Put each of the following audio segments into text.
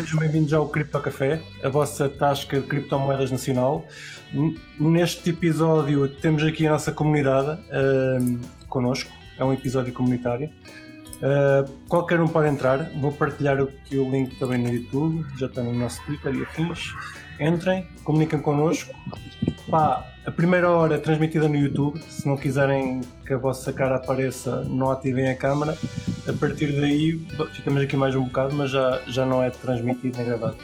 sejam bem-vindos ao Cripto Café, a vossa tasca de criptomoedas nacional. Neste episódio temos aqui a nossa comunidade uh, connosco, é um episódio comunitário. Uh, qualquer um pode entrar, vou partilhar aqui o link também no YouTube, já está no nosso Twitter e afins. Entrem, comuniquem connosco. Pá, a primeira hora é transmitida no YouTube. Se não quiserem que a vossa cara apareça, não ativem a câmera. A partir daí, ficamos aqui mais um bocado, mas já, já não é transmitido nem gravado.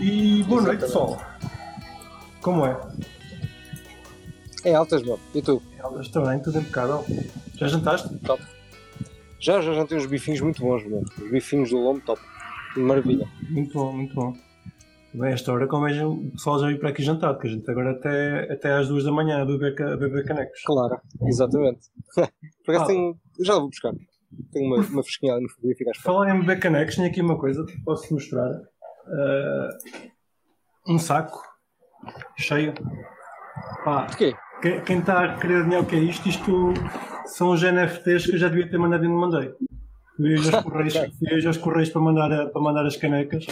E boa noite, pessoal. Como é? É altas, bom. E tu? É altas também, tudo impecável. Já jantaste? Top. Já, já jantei uns bifinhos muito bons, meu. Os bifinhos do lombo, top. Maravilha. Muito bom, muito bom. Bem, esta hora vejo o pessoal já veio para aqui jantar, porque a gente agora até, até às duas da manhã a beber, a beber canecos. Claro, exatamente. Por acaso ah. tenho, já vou buscar. Tenho uma, uma fresquinha ali no frigorífico. Falar em beber canecos, tenho aqui uma coisa que posso mostrar. Uh, um saco cheio. Pá, de quê? Quem está a querer adivinhar o que é isto, isto são os NFTs que eu já devia ter mandado e não mandei. Fui hoje aos correios, fui hoje aos correios para, mandar, para mandar as canecas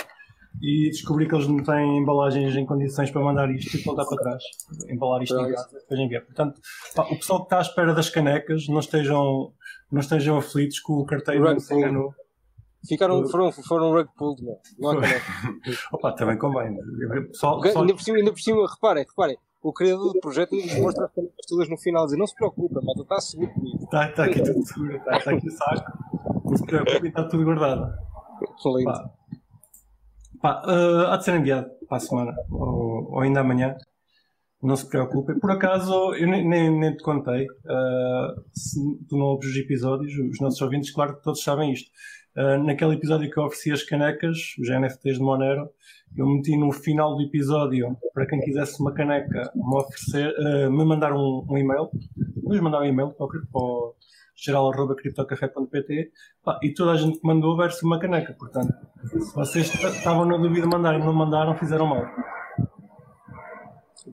e descobri que eles não têm embalagens em condições para mandar isto e voltar para trás. Embalar isto em casa depois enviar. Portanto, pá, o pessoal que está à espera das canecas não estejam, não estejam aflitos com o carteiro não se enganou. Ficaram, foram, foram rug pulled, não. não Opa, também convém. Pessoal, pessoal... Ainda, por cima, ainda por cima, reparem, reparem, o criador do projeto nos mostra as canecas todas no final, dizer não se preocupe, mas está seguro comigo. Está, está aqui tudo seguro, está, está aqui o saco, não se preocupe, está tudo guardado. Lindo. Pá, uh, há de ser enviado para a semana ou, ou, ainda amanhã. Não se preocupem. Por acaso, eu nem, nem, nem te contei. Uh, se tu não ouves os episódios, os nossos ouvintes, claro que todos sabem isto. Uh, naquele episódio que eu ofereci as canecas, os NFTs de Monero, eu meti no final do episódio para quem quisesse uma caneca me oferecer, uh, me mandar um, um e-mail. Vamos mandar um e-mail para para geral.criptocafé.pt e toda a gente que mandou verse uma caneca. Portanto, se vocês estavam na dúvida de mandar e não mandaram, fizeram mal.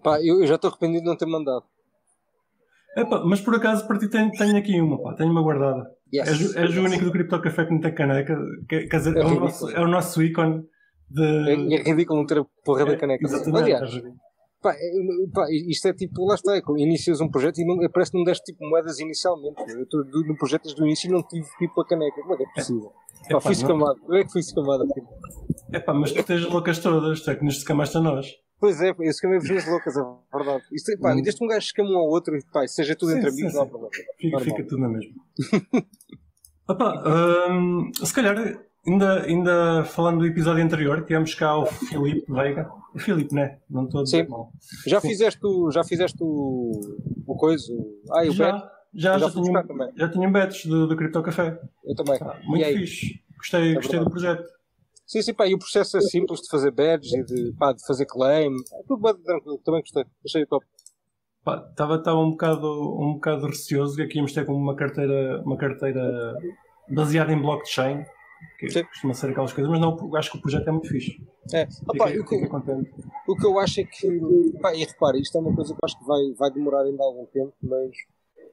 Pá, eu, eu já estou arrependido de não ter mandado. Epá, mas por acaso para ti tenho, tenho aqui uma, pá, tenho uma guardada. Yes. És, és yes. o único do Cripto Café que não tem caneca. Quer, quer dizer, é, é, o nosso, é o nosso ícone de. É, é ridículo não ter a porra da é, caneca. Exatamente. Aliás, Pá, é, pá, isto é tipo, lá está, é inicias um projeto e não, parece que não deste tipo moedas inicialmente. Eu estou no projeto desde o início e não tive tipo a caneca. Como é que é possível? É, pá, fui escamado. Como é que fui escamado aqui? É pá, mas tu tens loucas todas, tu é que nos escamaste a nós. Pois é, eu escamei as loucas, é verdade. Isto, pá, hum. desde um gajo escama um ao outro, pá, seja tudo sim, entre amigos, sim, não há problema. Fica, fica tudo na mesma. Opa, hum, se calhar Ainda, ainda falando do episódio anterior, tivemos cá o Filipe Veiga. O Filipe, né? Não estou a dizer Sim. mal. Já fizeste, o, já fizeste o, o coisa? O, ah, o já, bet? Já, já, já, tinha, já tinha bets do, do Crypto Café. Eu também. Ah, muito fixe. Gostei, é gostei do projeto. Sim, sim, pá, e o processo é simples de fazer badges e de, pá, de fazer claim. É tudo bem tranquilo, também gostei. Achei top. Estava um bocado, um bocado receoso que aqui íamos ter como uma carteira, uma carteira baseada em blockchain que Sim. costuma ser aquelas coisas, mas não, acho que o projeto é muito fixe. É, Opa, o, que, o que eu acho é que, pá, e repare, isto é uma coisa que acho que vai, vai demorar ainda algum tempo, mas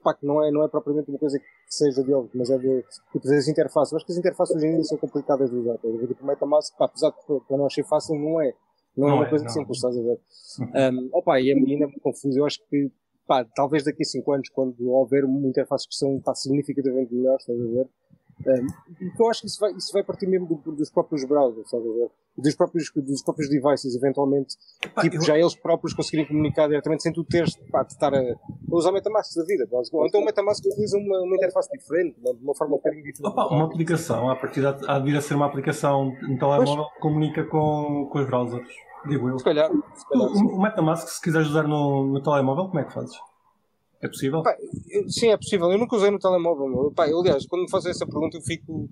pá, que não é, não é propriamente uma coisa que seja deles, mas é de tipo, as interfaces. Eu acho que as interfaces hoje em dia são complicadas de usar. Tipo, o MetaMask, pá, apesar de para não achei fácil, não é. Não, é não é uma coisa não. simples, estás a ver? Um, opa, e ainda é muito confuso. Eu acho que, pá, talvez daqui a 5 anos, quando houver uma interface que são pá, significativamente melhores, estás a ver? Um, então acho que isso vai, isso vai partir mesmo do, dos próprios browsers, sabe? Dos próprios, dos próprios devices, eventualmente, tipo, eu... já eles próprios conseguirem comunicar diretamente sem tu teres pá, de estar a, a usar Metamask da vida. Ou então o Metamask utiliza uma, uma interface diferente, de uma forma um bocadinho diferente. Opa, uma aplicação, a partir de, há de vir a ser uma aplicação no telemóvel que comunica com, com os browsers, digo eu. Se calhar. Se calhar o, o, Metamask, se quiseres usar no, no telemóvel, como é que fazes? É possível? Pá, eu, sim, é possível. Eu nunca usei no telemóvel. Meu. Pá, eu, aliás, quando me fazem essa pergunta, eu fico.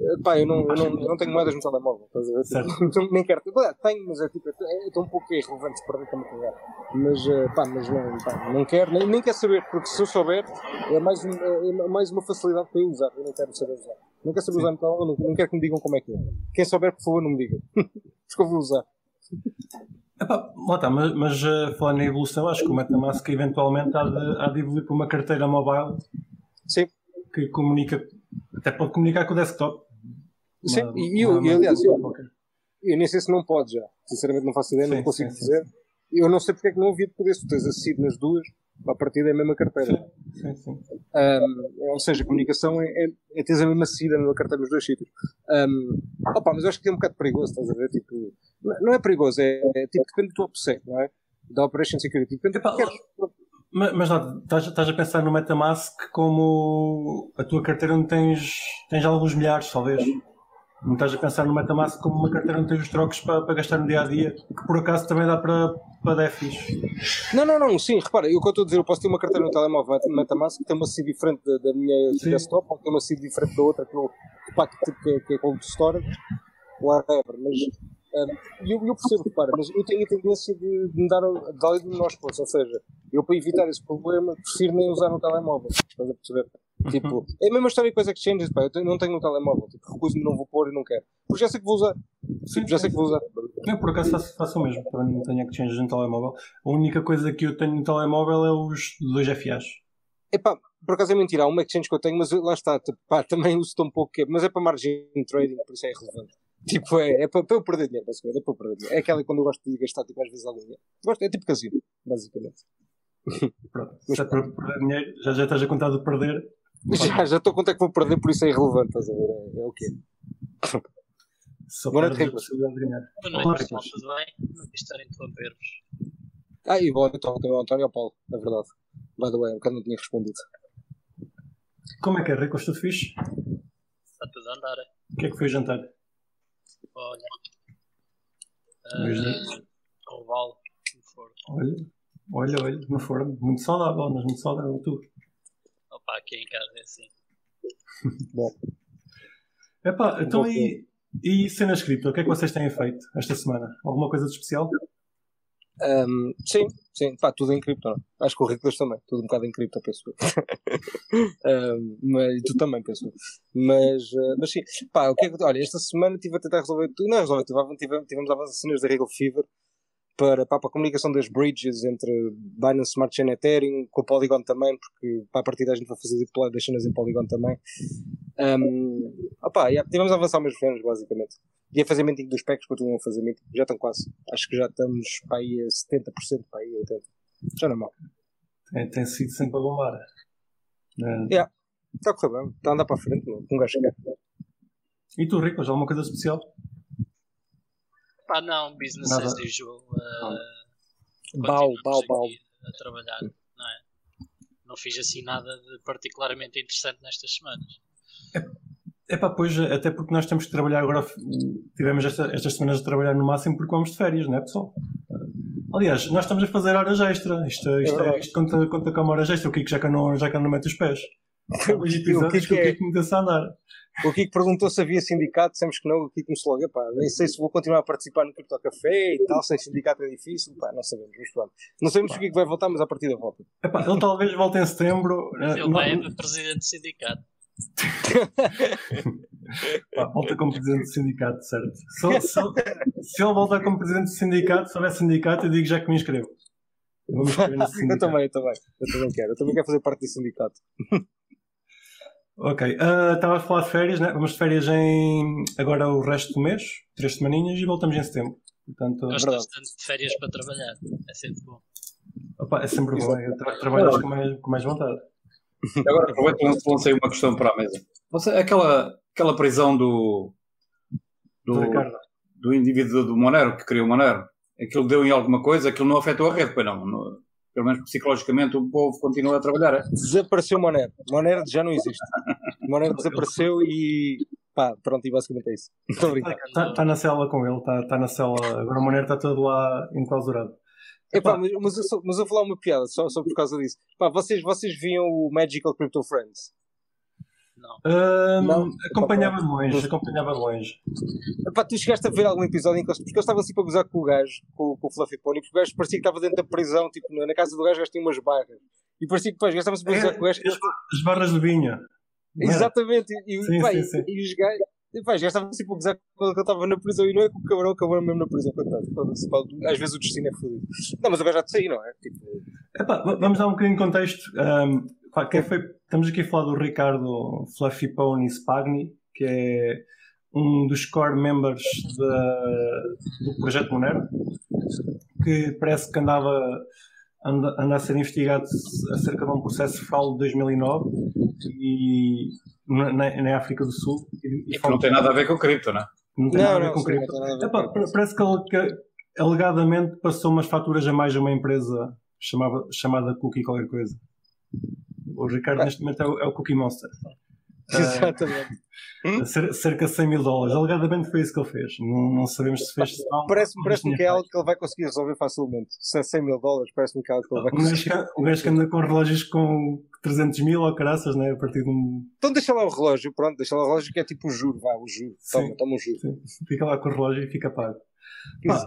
Eh, pá, eu não, eu não, eu não tenho moedas no telemóvel. Estás a ver? Tipo, nem quero. Tenho, mas é, tipo, é, é um pouco irrelevante se perder também cagar. Mas, eh, pá, mas não, pá, não quero, nem, nem quero saber, porque se eu souber, é mais, um, é mais uma facilidade para eu usar. Eu não quero saber usar. Não quero saber usar no telemóvel, não, não quero que me digam como é que é. Quem souber, por favor, não me digam. porque eu vou usar. Epá, tá, mas, mas uh, falando em evolução, acho que o MetaMask eventualmente há de, há de evoluir para uma carteira mobile Sim. que comunica, até pode comunicar com o desktop. Sim, uma, e eu, uma, aliás, eu, eu, nem sei se não pode já. Sinceramente não faço ideia, sim, não consigo sim, dizer. Sim. Eu não sei porque é que não havia de poder, se tu tens a CID nas duas, a partir da mesma carteira. Sim, sim, sim. Um, ou seja, a comunicação é, é, é teres a mesma CID na carteira nos dois sítios. Um, opa, mas eu acho que é um bocado perigoso, estás a ver? Tipo, não é perigoso, é, é tipo, depende do teu OPSEC, não é? Da Operation Security. Depende que queres. Mas, mas não, estás, estás a pensar no Metamask como a tua carteira onde tens, tens alguns milhares, talvez. Não estás a pensar no Metamask como uma carteira onde tens os trocos para, para gastar no dia a dia, que por acaso também dá para, para DEFIs. Não, não, não, sim, repara, eu o que eu estou a dizer, eu posso ter uma carteira no telemóvel Metamask que tem uma SID diferente da, da minha sim. desktop, ou tem uma SID diferente da outra que, eu, que, que, que é cold storage, whatever, mas um, eu, eu percebo, repara, mas eu tenho a tendência de, de me dar de de nós pontos, ou seja, eu para evitar esse problema prefiro nem usar no telemóvel, estás a perceber? Tipo, é a mesma história com as exchanges, pá, eu tenho, não tenho no telemóvel, tipo, recuso-me, não vou pôr e não quero. Porque já sei que vou usar. Sim, tipo, já sei que vou usar. Eu por acaso faço, faço o mesmo, também não tenho exchanges no telemóvel. A única coisa que eu tenho no telemóvel é os dois FAs. Epá, por acaso é mentira, há uma exchange que eu tenho, mas lá está, pá, também uso tão pouco, mas é para margem trading, por isso é irrelevante. Tipo, é, é para, para eu perder dinheiro, basicamente. É para eu perder dinheiro. É aquela quando eu gosto de gastar, tipo, às vezes algum dinheiro. Gosto, é tipo casino, basicamente. Pronto. Mas, para perder dinheiro, já, já estás a contar de perder. Já, já estou a contar que vou perder, por isso é irrelevante, estás a ver? É, é o quê? Só Boa noite, Ricos. Boa noite, pessoal, tudo bem? Não quis estar a interromper-vos. Ah, e boa noite ao António Paulo, é verdade. By the way, um bocado não tinha respondido. Como é que é, Rico? Tudo fixe? Está tudo a andar. O que é que foi jantar? Olha. Uh, oval no forno. Olha, olha, olha, no forno. Muito saudável, mas muito saudável tu. Opa, aqui em casa é assim. Bom. Epá, então e, e cenas cripto? O que é que vocês têm feito esta semana? Alguma coisa de especial? Um, sim, sim, pá, tudo em cripto. Não? Acho que o Ricolas também, tudo um bocado em cripto, penso um, mas tu também, penso Mas, uh, mas sim, pá, o que é que. Olha, esta semana estive a tentar resolver. Não, resolver, tivemos, tivemos avançações da Regal Fever para, para, para, a comunicação das bridges entre Binance Smart Chain e Ethereum, com o Polygon também, porque para a partir da gente vai fazer deploy das cenas em Polygon também. Um, opa, yeah, tivemos a avançar meus fãs, basicamente. E a fazer meeting dos packs, continuam a fazer meeting. Já estão quase. Acho que já estamos para aí a 70%, para aí a 80%. Já não é mal. Tem, tem sido sempre a bombar. É. Yeah. Está a correr bem. Está a andar para a frente, não. Um gajo quer. E tu, Rico, já alguma coisa especial? Pá, não. Business Nada. as usual. Uh, bau, bau, bau. A trabalhar, não é? Não fiz assim nada de particularmente interessante nestas semanas. É é pá, pois, até porque nós temos que trabalhar agora, tivemos esta, estas semanas de trabalhar no máximo porque vamos de férias, não é pessoal? Aliás, nós estamos a fazer horas extra, isto, isto, é, isto conta, conta como horas extra, o Kiko já que não, já que não mete os pés. o Kiko, que o Kiko me a andar. O Kiko perguntou se havia sindicato, dissemos que não, o Kiko começou logo, pá, nem sei se vou continuar a participar no Cripto Café e tal, sem sindicato é difícil, pá, não sabemos, mas pronto. Não sabemos se o Kiko vai voltar, mas a partir da volta. Epá, ele talvez volte em setembro. Ele não, vai é presidente do sindicato. Pá, volta como presidente do sindicato, certo? Se, se, se ele voltar como presidente do sindicato, se houver sindicato, eu digo já que me inscrevo. Eu, eu também, eu também. Eu também quero. Eu também quero fazer parte do sindicato. Ok. Estava uh, a falar de férias, né? Vamos de férias em agora o resto do mês, três semaninhas, e voltamos em setembro. Portanto, Gostas tanto de férias para trabalhar. É sempre bom. Opa, é sempre bom. É, tra trabalhas com mais, com mais vontade. Agora aproveito e lancei uma questão para a mesa. Você, aquela, aquela prisão do, do, do indivíduo do Monero, que criou o Monero, aquilo deu em alguma coisa, aquilo não afetou a rede, pois não. No, pelo menos psicologicamente o povo continua a trabalhar. É? Desapareceu o Monero. Monero já não existe. Monero desapareceu e pá, pronto, e basicamente é isso. Está tá, tá na cela com ele, está tá na cela. Agora o Monero está todo lá enclausurado. Epá, mas, mas, eu mas eu vou falar uma piada só, só por causa disso. Pá, vocês, vocês viam o Magical Crypto Friends? Não. Não? Acompanhava de longe, acompanhava de longe. Epá, tu chegaste a ver algum episódio em que eles, porque estava assim para gozar com o gajo, com, com o Fluffy Pony, porque o gajo parecia que estava dentro da prisão, tipo, na casa do gajo, o gajo tinha umas barras. E parecia que depois estava-se a gozar é, com o gajo. As barras de vinha. Exatamente, e, sim, pá, sim, sim. e, os gajos. E, pá, já estava tipo a gozar quando eu estava na prisão e não é que o cabrão acabou mesmo na prisão, coitado. Às vezes o destino é fodido. Não, mas o gajo já te saí, não é? Tipo... Epá, vamos dar um bocadinho de contexto. Um, quem foi, estamos aqui a falar do Ricardo Fluffy Pony Spagni, que é um dos core members da, do projeto Monero, que parece que andava anda, anda a ser investigado acerca de um processo de fraude de 2009 e na, na África do Sul. E, e não tem nada a ver com cripto, não é? Não tem não, nada a ver com cripto. Epá, parece que, ele, que alegadamente passou umas faturas a mais de uma empresa chamava, chamada Cookie qualquer coisa. O Ricardo neste momento é o, é o Cookie Monster. Exatamente. Uh, cerca de 100 mil dólares. Alegadamente foi isso que ele fez. Não, não sabemos se fez. Parece-me parece que é algo que ele vai conseguir resolver facilmente. Se é 100 mil dólares, parece-me que é algo que ele vai conseguir. O gajo que anda com relógios com 300 mil ou caraças, né? A partir de um. Então deixa lá o relógio, pronto, deixa lá o relógio que é tipo o juro, vá, o juro. Toma, toma o juro. Sim. Fica lá com o relógio e fica pago.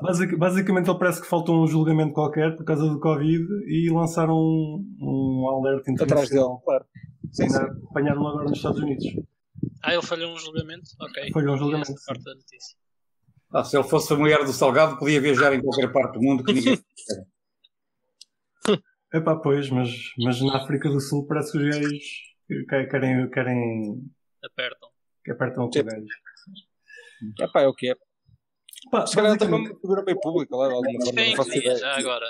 Basic, basicamente ele parece que faltou um julgamento qualquer por causa do Covid e lançaram um, um alerta Atrás dele, claro. Sim, sim. Apanharam agora nos Estados Unidos. Ah, ele falhou um julgamento? Ok. Falhou um julgamento. Parte da notícia. Ah, se ele fosse familiar do Salgado, podia viajar em qualquer parte do mundo que ninguém. Epá, pois, mas, mas na África do Sul parece que os gays querem. querem apertam. Que apertam o gajo. Epá, é o que é. Pá, se calhar também uma figura bem pública lá, de alguma forma. Não faço ideia. Já agora.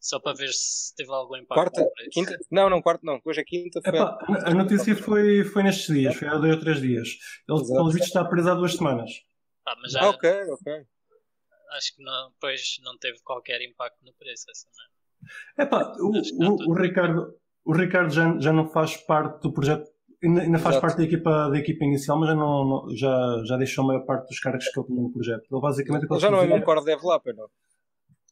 Só para ver se teve algum impacto. Quarta? Quinta? Não, não, quarta não. Hoje é quinta. Foi Epá, a... a notícia foi, foi nestes dias, foi há dois ou três dias. Ele, pelo visto, está preso há duas semanas. Ah, mas já... Ah, ok, ok. Acho que não, depois não teve qualquer impacto no preço essa Epá, o, o, o, Ricardo, o Ricardo já, já não faz parte do projeto Ainda, ainda faz parte da equipa, da equipa inicial, mas já, não, não, já, já deixou a maior parte dos cargos que ele tinha no projeto. Ele basicamente. Ele já não é um core developer, não?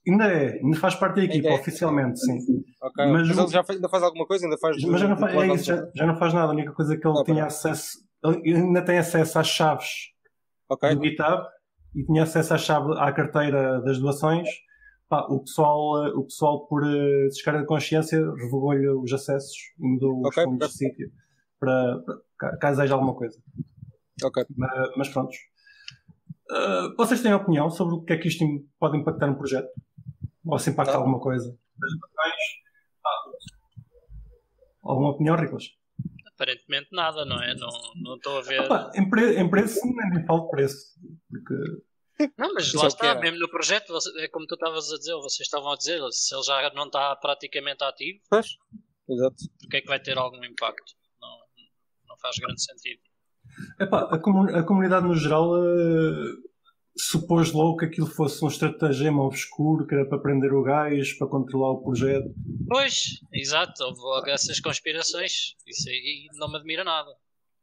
Ainda é, ainda faz parte da equipa, é. oficialmente, sim. Okay. Mas, mas, ele já faz, ainda faz alguma coisa? Ainda faz, mas já não faz, é isso, já, já, não faz nada. A única coisa que ele ah, tinha acesso. Ele ainda tem acesso às chaves okay. do GitHub e tinha acesso à chave à carteira das doações. Pá, o, pessoal, o pessoal, por uh, descarga de consciência, revogou-lhe os acessos e mudou okay. os fundos de sítio para, para, caso haja alguma coisa. Ok. Mas, mas pronto. Uh, vocês têm opinião sobre o que é que isto pode impactar no projeto? Ou se impacta ah. alguma coisa? Alguma opinião, Riclas? Aparentemente nada, não é? Não, não estou a ver. Opa, em, pre em preço, nem falo de preço. Porque... Não, mas lá está, mesmo no projeto, é como tu estavas a dizer, vocês estavam a dizer, se ele já não está praticamente ativo, pois, exato. porque é que vai ter algum impacto? Faz grande sentido. Epá, a, comun a comunidade no geral uh, supôs logo que aquilo fosse um estratagema obscuro, que era para prender o gás, para controlar o projeto. Pois, exato, houve logo essas conspirações. Isso aí não me admira nada.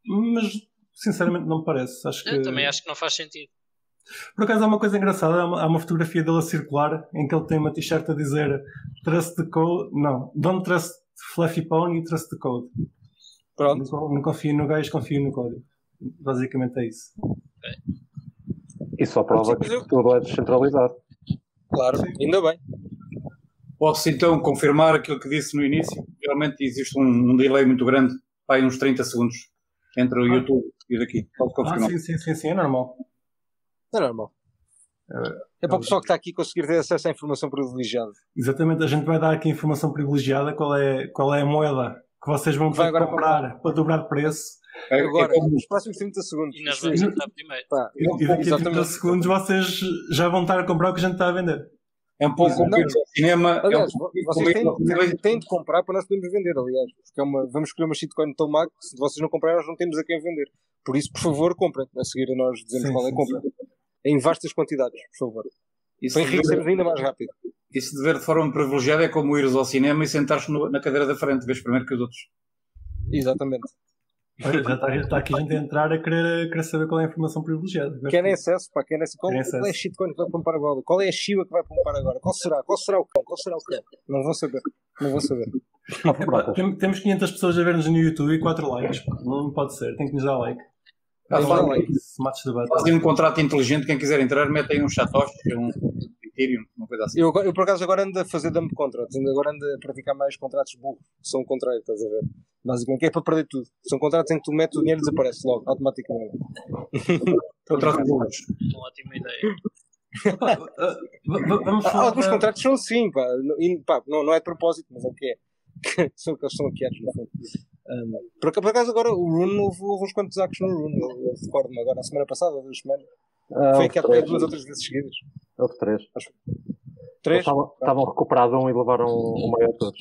Mas, sinceramente, não me parece. Acho Eu que... também acho que não faz sentido. Por acaso há uma coisa engraçada, há uma, há uma fotografia dele a circular em que ele tem uma t-shirt a dizer Trust the code, não, Don't trust Fluffy Pony, trust the code. Pronto. Não, não confio no gajo, confio no código. Basicamente é isso. E só prova que tudo é descentralizado. Claro, Sim. ainda bem. Posso então confirmar aquilo que disse no início? Realmente existe um, um delay muito grande, vai uns 30 segundos, entre o ah. YouTube e daqui. Pode confirmar. Ah, sim, sim, sim, sim, é normal. É normal. É, é para o pessoal que está aqui conseguir ter acesso à informação privilegiada. Exatamente, a gente vai dar aqui informação privilegiada, qual é, qual é a moeda que vocês vão ter que comprar para, para dobrar de preço. É, agora, é nos próximos 30 segundos. E nós vamos primeiro. Pá, e, e daqui a 30 segundos vocês já vão estar a comprar o que a gente está a vender. É um pouco como ir ao cinema. Aliás, é um vocês têm, têm, de comprar para nós podermos vender, aliás. Porque é uma, vamos escolher uma shitcoin tão má que se vocês não comprarem, nós não temos a quem vender. Por isso, por favor, comprem. A seguir a nós dizemos sim, qual é a compra. Em vastas quantidades, por favor. Isso para enriquecermos ainda mais rápido. Isso de ver de forma privilegiada é como ires ao cinema e sentar-te na cadeira da frente, vês primeiro que os outros. Exatamente. Já está, está aqui a gente a entrar a querer, a querer saber qual é a informação privilegiada. Querem acesso, pá, querem acesso. Qual, qual é a shitcoin que vai pompar agora? Qual é a Shiba que vai pompar agora? Qual será? Qual será o cão? Qual será o cão? Não vão saber. Não vão saber. Epá, temos 500 pessoas a ver-nos no YouTube e 4 likes. Não pode ser, tem que nos dar like. Ah, like. Fazem um contrato inteligente, quem quiser entrar, mete aí um chatoche, um Ethereum, uma coisa assim. Eu, eu, por acaso agora ando a fazer dump contratos, agora ando a praticar mais contratos burros, que são o contrário, estás a ver? Basicamente, que é para perder tudo. São contratos em que tu metes o dinheiro e desaparece logo, automaticamente. Contratos burros. Uma ótima ideia. Vamos falar Alguns contratos são assim, pá. E, pá não, não é de propósito, mas é o que é. são que eles são hackeados, no fundo. Um, por, por, acaso agora o Rune houve, houve uns quantos actos no Rune, eu, eu recordo-me agora, na semana passada, duas semanas. Ah, Foi aqui há duas ou três vezes seguidas. Houve três. Acho. Três? Estavam recuperados um e levaram o maior todos.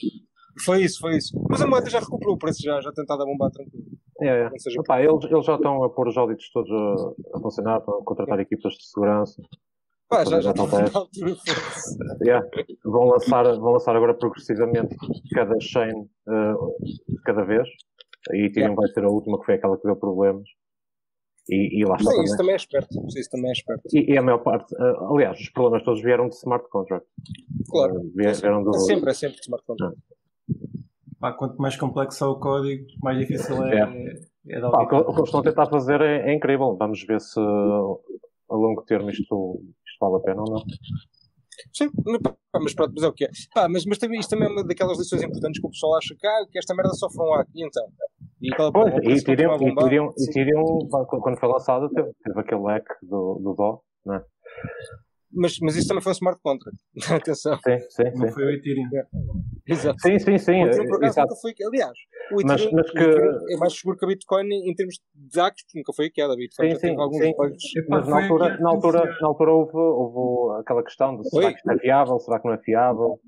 Foi isso, foi isso. Mas a moeda já recuperou o preço, já, já tentado a bombar tranquilo. É, é. Seja... Opa, eles, eles já estão a pôr os auditos todos a, a funcionar, estão a contratar equipas de segurança. Pá, já, já estão yeah. vão, lançar, vão lançar agora progressivamente cada chain uh, cada vez. E Ethereum yeah. vai ser a última que foi aquela que deu problemas. E, e lá está. Sim, isso também é esperto. Isso também é esperto. E, e a maior parte, uh, aliás, os problemas todos vieram de smart contract. Claro. Uh, vieram do... É sempre, é sempre de smart contract. Pá, quanto mais complexo é o código, mais difícil é, é. é Pá, o que eles estão a tentar fazer é, é, incrível. Vamos ver se a longo termo isto, isto vale a pena ou não. Sim, mas pronto, mas é o que é. Ah, mas, mas também, isto também é uma daquelas lições importantes que o pessoal acha que, ah, que esta merda sofre um hack. E então? E, aquela, pois, e Tyrion, e e quando foi lançado, teve, teve aquele hack do, do Dó, não é? Mas, mas isso também foi um smart contract. Atenção. Sim, sim, Não foi o Ethereum. É. Exato. Sim, sim, sim. O Ethereum, por acaso, nunca foi. Aliás, o Ethereum, mas, mas que... o é mais seguro que a Bitcoin em termos de actos, porque nunca foi queda. A Bitcoin sim, sim, alguns sim. Mas na altura, na altura, na altura houve, houve aquela questão de será que é fiável, será que não é fiável?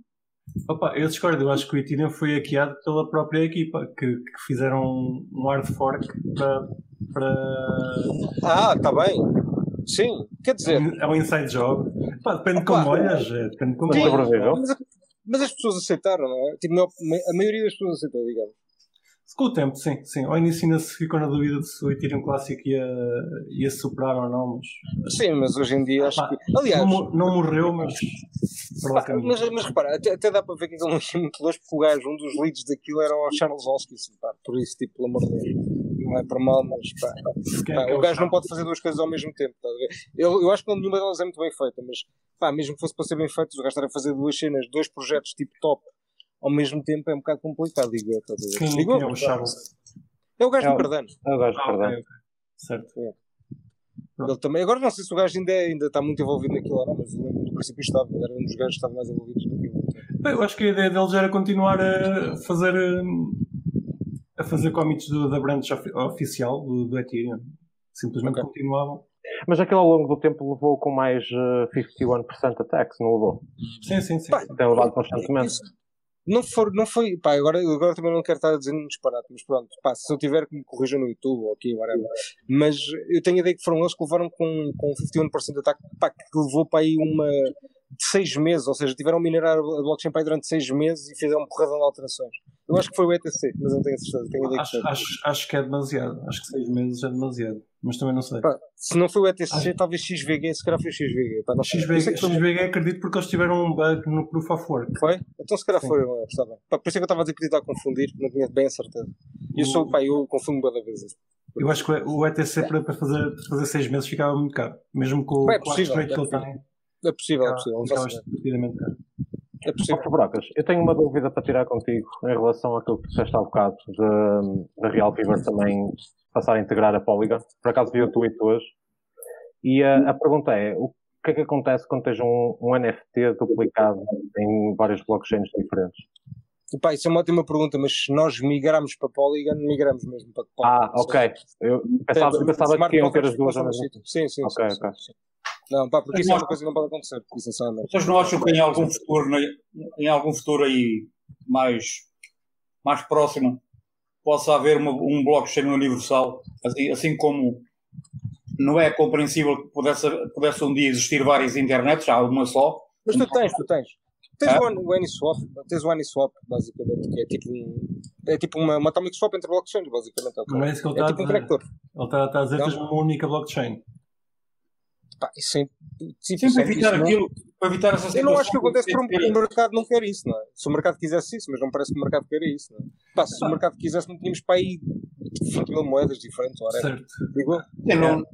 Opa, eu discordo, eu acho que o Ethereum foi hackeado pela própria equipa que, que fizeram um hard fork para. para... Ah, está bem. Sim, quer dizer. É um inside job. Pá, depende de como olhas. É, depende de como Sim, olhas. Mas, mas, as pessoas aceitaram, não é? Tipo, a maioria das pessoas aceitou, digamos. Com o tempo, sim, sim. Ao início ainda se ficou na dúvida de se o Ethereum Clássico ia, ia superar ou não, mas... Sim, mas hoje em dia acho que... Aliás... Não, não morreu, mas... Pá, mas, mas repara, até, até, dá para ver que aquilo não tinha muito dois, porque o gajo, um dos leads daquilo era o Charles pá, por isso, tipo, pelo amor de Deus. Não é para mal, mas pá, pá, é o gajo não pode fazer duas coisas ao mesmo tempo, tá a ver? Eu, eu acho que nenhuma delas é muito bem feita, mas pá, mesmo que fosse para ser bem feito, o gajo estar a fazer duas cenas, dois projetos tipo top, ao mesmo tempo é um bocado complicado, digo eu. Quem, digo, quem é o Charles? É o gajo é do Cardano. É o gajo do ah, Cardano. Okay, okay. Certo. É. Ele também, agora não sei se o gajo ainda, é, ainda está muito envolvido naquilo ou não, mas no princípio estava, ele era um dos gajos que estava mais envolvidos naquilo. Bem, eu acho que a ideia dele já era continuar a fazer a fazer commits do, da branch oficial do, do Ethereum. Simplesmente okay. continuavam. Mas aquilo ao longo do tempo levou com mais uh, 51% attacks, não levou? Sim, sim, sim. Tem levado constantemente. Isso, não, for, não foi. Pá, agora, agora também não quero estar a dizer um disparate, mas pronto, pá, se eu tiver que me corrija no YouTube ou aqui, whatever. Mas eu tenho a ideia que foram eles que levaram com, com 51% de ataque, pá, que levou para aí uma. De 6 meses, ou seja, tiveram a minerar a blockchain para aí durante 6 meses e fizeram um porradão de alterações. Eu acho que foi o ETC, mas não tenho certeza. Tenho ideia acho, que acho, acho que é demasiado. Acho que 6 meses é demasiado. Mas também não sei. Pá, se não foi o ETC, talvez XVG, se calhar foi XVG. Pá, não XVG, XVG acredito porque eles tiveram um bug no Proof of Work. Foi? Então se calhar Sim. foi, está bem. Pá, por isso é que eu estava a dizer que estava a confundir, não tinha bem a certeza. Eu sou, pá, eu confundo cada vez. Eu acho que o ETC para fazer, fazer 6 meses ficava muito caro. Mesmo com, é possível, que ele tem. É possível, é possível. Ficava estupidamente caro. É possível. Oh, Brocas, eu tenho uma dúvida para tirar contigo em relação àquilo que disseste há bocado da Real Fever também passar a integrar a Polygon. Por acaso vi o tweet hoje. E a, a pergunta é, o que é que acontece quando tens um, um NFT duplicado em vários blockchains diferentes? Pá, isso é uma ótima pergunta, mas se nós migramos para Polygon, migramos mesmo para Polygon. Ah, ok. Eu pensava, pensava que iam ter as duas ao mesmo tempo. Sim, sim, okay, sim, okay. sim, Não, pá, porque isso é uma coisa que não pode acontecer, essencialmente. Vocês não acham que em algum futuro, em algum futuro aí mais, mais próximo, possa haver uma, um blockchain universal, assim, assim como não é compreensível que pudesse, pudesse um dia existir várias internets, há uma só. Mas tu tens, tu tens. Tens é? o Uniswap, tens o Uniswap, basicamente, que é tipo, um, é tipo uma, uma atomic swap entre blockchains, basicamente. Não é isso que ele é está tipo a dizer. Um ele está, está a dizer que uma única blockchain. Pá, isso é, tipo, Sim, para evitar aquilo, para evitar essa Eu não acho que acontece porque o mercado não quer isso, não é? Se o mercado quisesse isso, mas não parece que o mercado quer isso, não é? Pá, se o mercado quisesse, não tínhamos para aí 20 mil moedas diferentes, ou Certo. Digo? não,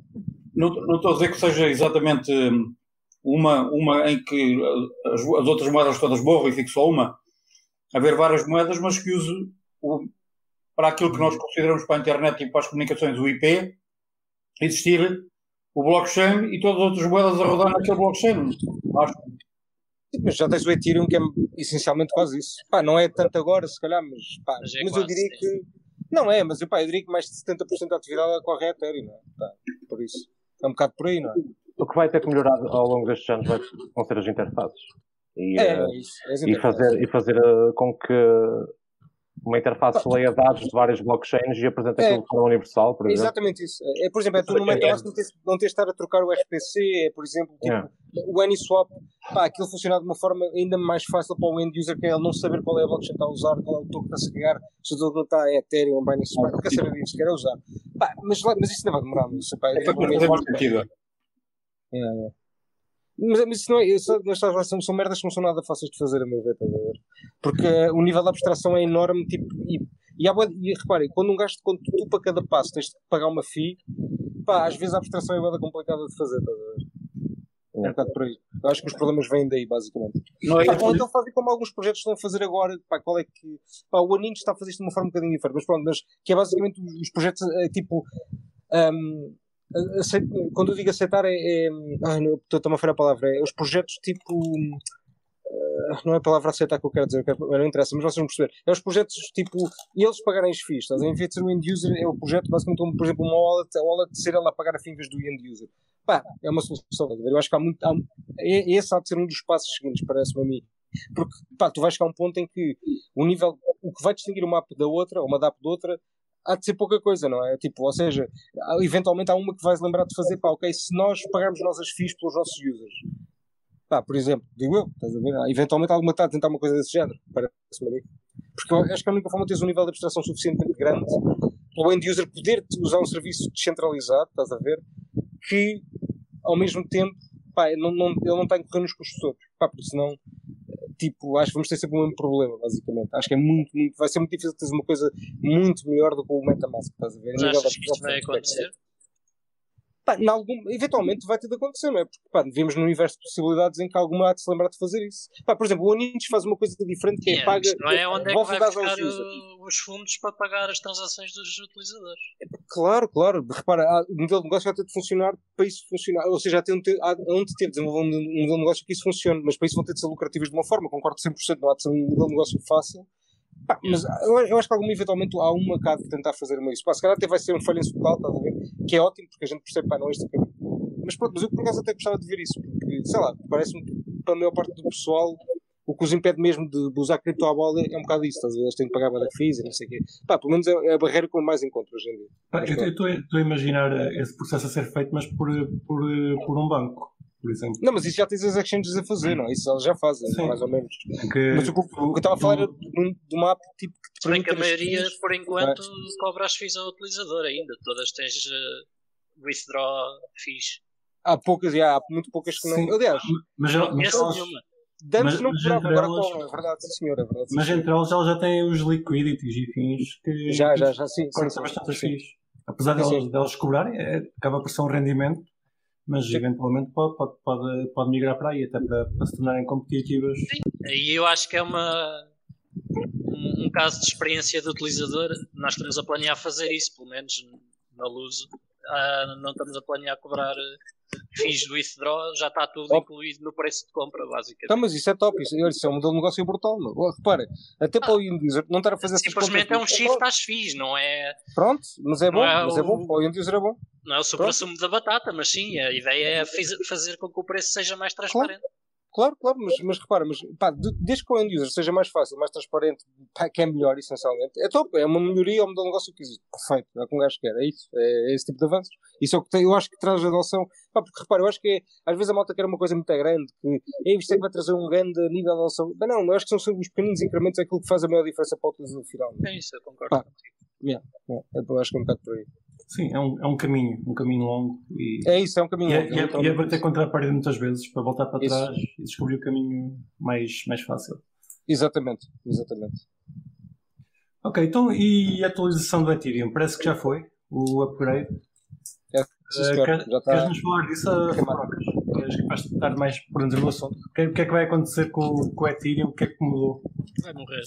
não, não estou a dizer que seja exatamente hum, uma, uma em que as, as outras moedas todas morram e fique só uma. Haver várias moedas, mas que use o, para aquilo que nós consideramos para a internet e para as comunicações, o IP, existir o blockchain e todas as outras moedas a rodar naquele blockchain. Acho. Mas já tens o Ethereum que é essencialmente quase isso. Pá, não é tanto agora, se calhar, mas, pá, mas, é mas eu diria que Não é, mas epá, eu diria que mais de 70% da atividade corre a Ethereum, não é? Tá, por isso. É um bocado por aí, não é? O que vai ter que melhorar ao longo destes anos vai, vão ser as interfaces. E, é, é isso, é e fazer, e fazer uh, com que uma interface leia dados de várias blockchains e apresenta é, aquilo de forma universal, por exemplo. Exatamente isso. É, por exemplo, é tu no MetaMask não tens, não tens de estar a trocar o RPC, é, por exemplo, tipo, yeah. o AnySwap, pá, aquilo funciona de uma forma ainda mais fácil para o end user, que é ele não saber qual é a blockchain que está a usar, qual é o token que está a carregar, se o token está é Ethereum, Binance Smart, não quer saber disso, quer usar. Pá, mas, mas isso não vai demorar muito. Pá, é, é, é, é, é. Mas, mas isso não é, isso, estas são, são merdas que não são nada fáceis de fazer, a meu ver, estás a ver? Porque uh, o nível de abstração é enorme, tipo, e, e, há, e reparem, quando um gasto, quando tu, para cada passo tens de pagar uma FII, pá, às vezes a abstração é bem complicada de fazer, estás a ver? É um bocado por aí. Eu acho que os problemas vêm daí, basicamente. Não é, ou então fazem como alguns projetos estão a fazer agora. Pá, qual é que. Pá, o Aninho está a fazer isto de uma forma um bocadinho diferente, mas pronto, mas que é basicamente os projetos é, tipo. Um, Aceito, quando eu digo aceitar, é. é ai, não, estou a falhar a palavra. É os projetos tipo. Uh, não é a palavra aceitar que eu quero dizer, não interessa, mas vocês vão perceber. É os projetos tipo. Eles pagarem as FIIs, estás? Em vez de ser o end user, é o projeto, basicamente, como, por exemplo, uma wallet, a wallet de ser ela a pagar a vez do end user. Pá, é uma solução, Eu acho que há muito. Há, é, esse há de ser um dos passos seguintes, parece-me a mim. Porque, pá, tu vais chegar a um ponto em que o nível. O que vai distinguir uma app da outra, ou uma DAP da outra, há de ser pouca coisa, não é? Tipo, ou seja, eventualmente há uma que vais lembrar de fazer, pá, ok, se nós pagarmos nossas FIIs pelos nossos users, pá, por exemplo, digo eu, estás a ver? Ah, eventualmente alguma está a tentar uma coisa desse género, parece-me a. Porque eu acho que a única forma de teres um nível de abstração suficientemente grande para o end user poder usar um serviço descentralizado, estás a ver? Que ao mesmo tempo, pá, não, não, ele não está a incorrer nos custos todos, pá, porque senão tipo, acho que vamos ter sempre o mesmo problema, basicamente. Acho que é muito, muito vai ser muito difícil ter uma coisa muito melhor do que o MetaMask, estás a ver? Mas achas que isto vai acontecer? Pá, algum, eventualmente vai ter de acontecer, não é? Porque pá, vivemos num universo de possibilidades em que alguma há de se lembrar de fazer isso. Pá, por exemplo, o Aninhos faz uma coisa diferente que é yeah, paga. Não é onde é que vai buscar os fundos para pagar as transações dos utilizadores. É, claro, claro. Repara, o modelo de negócio vai ter de funcionar para isso funcionar. Ou seja, há, onde ter de desenvolver um modelo de negócio que isso funcione, mas para isso vão ter de ser lucrativos de uma forma. Concordo 100%, não há de ser um modelo de negócio fácil Pá, mas eu, eu, acho que alguma eventualmente há uma cá de tentar fazer isso. Pá, se calhar até vai ser um falhanço total, estás a ver? Que é ótimo porque a gente percebe, pá, não é este caminho. Mas pronto, mas eu por acaso até gostava de ver isso, porque, sei lá, parece-me que para a maior parte do pessoal o que os impede mesmo de usar cripto à bola é um bocado isso, estás a ver? Eles têm que pagar para fees e não sei o quê. Pá, pelo menos é, é a barreira que eu mais encontro hoje em dia. Pá, eu estou a imaginar esse processo a ser feito, mas por, por, por um banco por exemplo. Não, mas isso já tens as exchanges a fazer, não? É? Isso eles já fazem, Sim. mais ou menos. Que, mas o, que eu estava a falar era de, de uma app tipo que te permite. que a maioria, por enquanto, é. cobra as fees ao utilizador ainda. Todas tens uh, withdraw fees. Há poucas, já, há muito poucas que não. Sim. Aliás, mas, mas, mas nenhuma. Dantes não cobrava, agora cobram, é verdade, sim senhor, é verdade. Mas entre elas elas já têm os liquidities e fins que. Já, já, já, sim. Cortam bastante as fees. Apesar delas, delas cobrarem, é, acaba por ser um rendimento mas Sim. eventualmente pode, pode, pode, pode migrar para aí, até para, para se tornarem competitivas. Sim, aí eu acho que é uma, um, um, caso de experiência do utilizador. Nós estamos a planear fazer isso, pelo menos na luz. Ah, não estamos a planear cobrar fiz do withdraw, já está tudo incluído no preço de compra, basicamente. Então, mas isso é top, isso, isso é um modelo de negócio brutal. Não? Repara, até para o end user não estar a fazer Simplesmente é um shift às FIIs, não é. Pronto, mas é bom, é mas o... é bom, para o end user é bom. Não é o supra-sumo da batata, mas sim, a ideia é fazer com que o preço seja mais transparente. Claro. Claro, claro, mas, mas repara, mas, pá, desde que o end user seja mais fácil, mais transparente, pá, que é melhor, essencialmente, é top, é uma melhoria ao modelo de negócio que existe. Perfeito, é o que um gajo quer, é isso, é, é esse tipo de avanços. Isso é o que tem, eu acho que traz a adoção, pá, porque repara, eu acho que é, às vezes a malta quer uma coisa muito grande, que é isto é que vai trazer um grande nível de adoção. Mas não, eu acho que são os pequeninos incrementos aquilo que faz a maior diferença para o utilizador final. É isso, eu concordo pá, yeah, yeah, eu acho que é um bocado por aí. Sim, é um, é um caminho, um caminho longo. E, é isso, é um caminho e, longo. E, é, e é bater contra a parede muitas vezes para voltar para isso. trás e descobrir o caminho mais, mais fácil. Exatamente, exatamente. Ok, então e a atualização do Ethereum? Parece que já foi o upgrade. É, sim, uh, quer, já está... Queres-nos falar disso a És capaz de estar mais por dentro do assunto. O que, é, o que é que vai acontecer com, com o Ethereum? O que é que mudou? Vai morrer.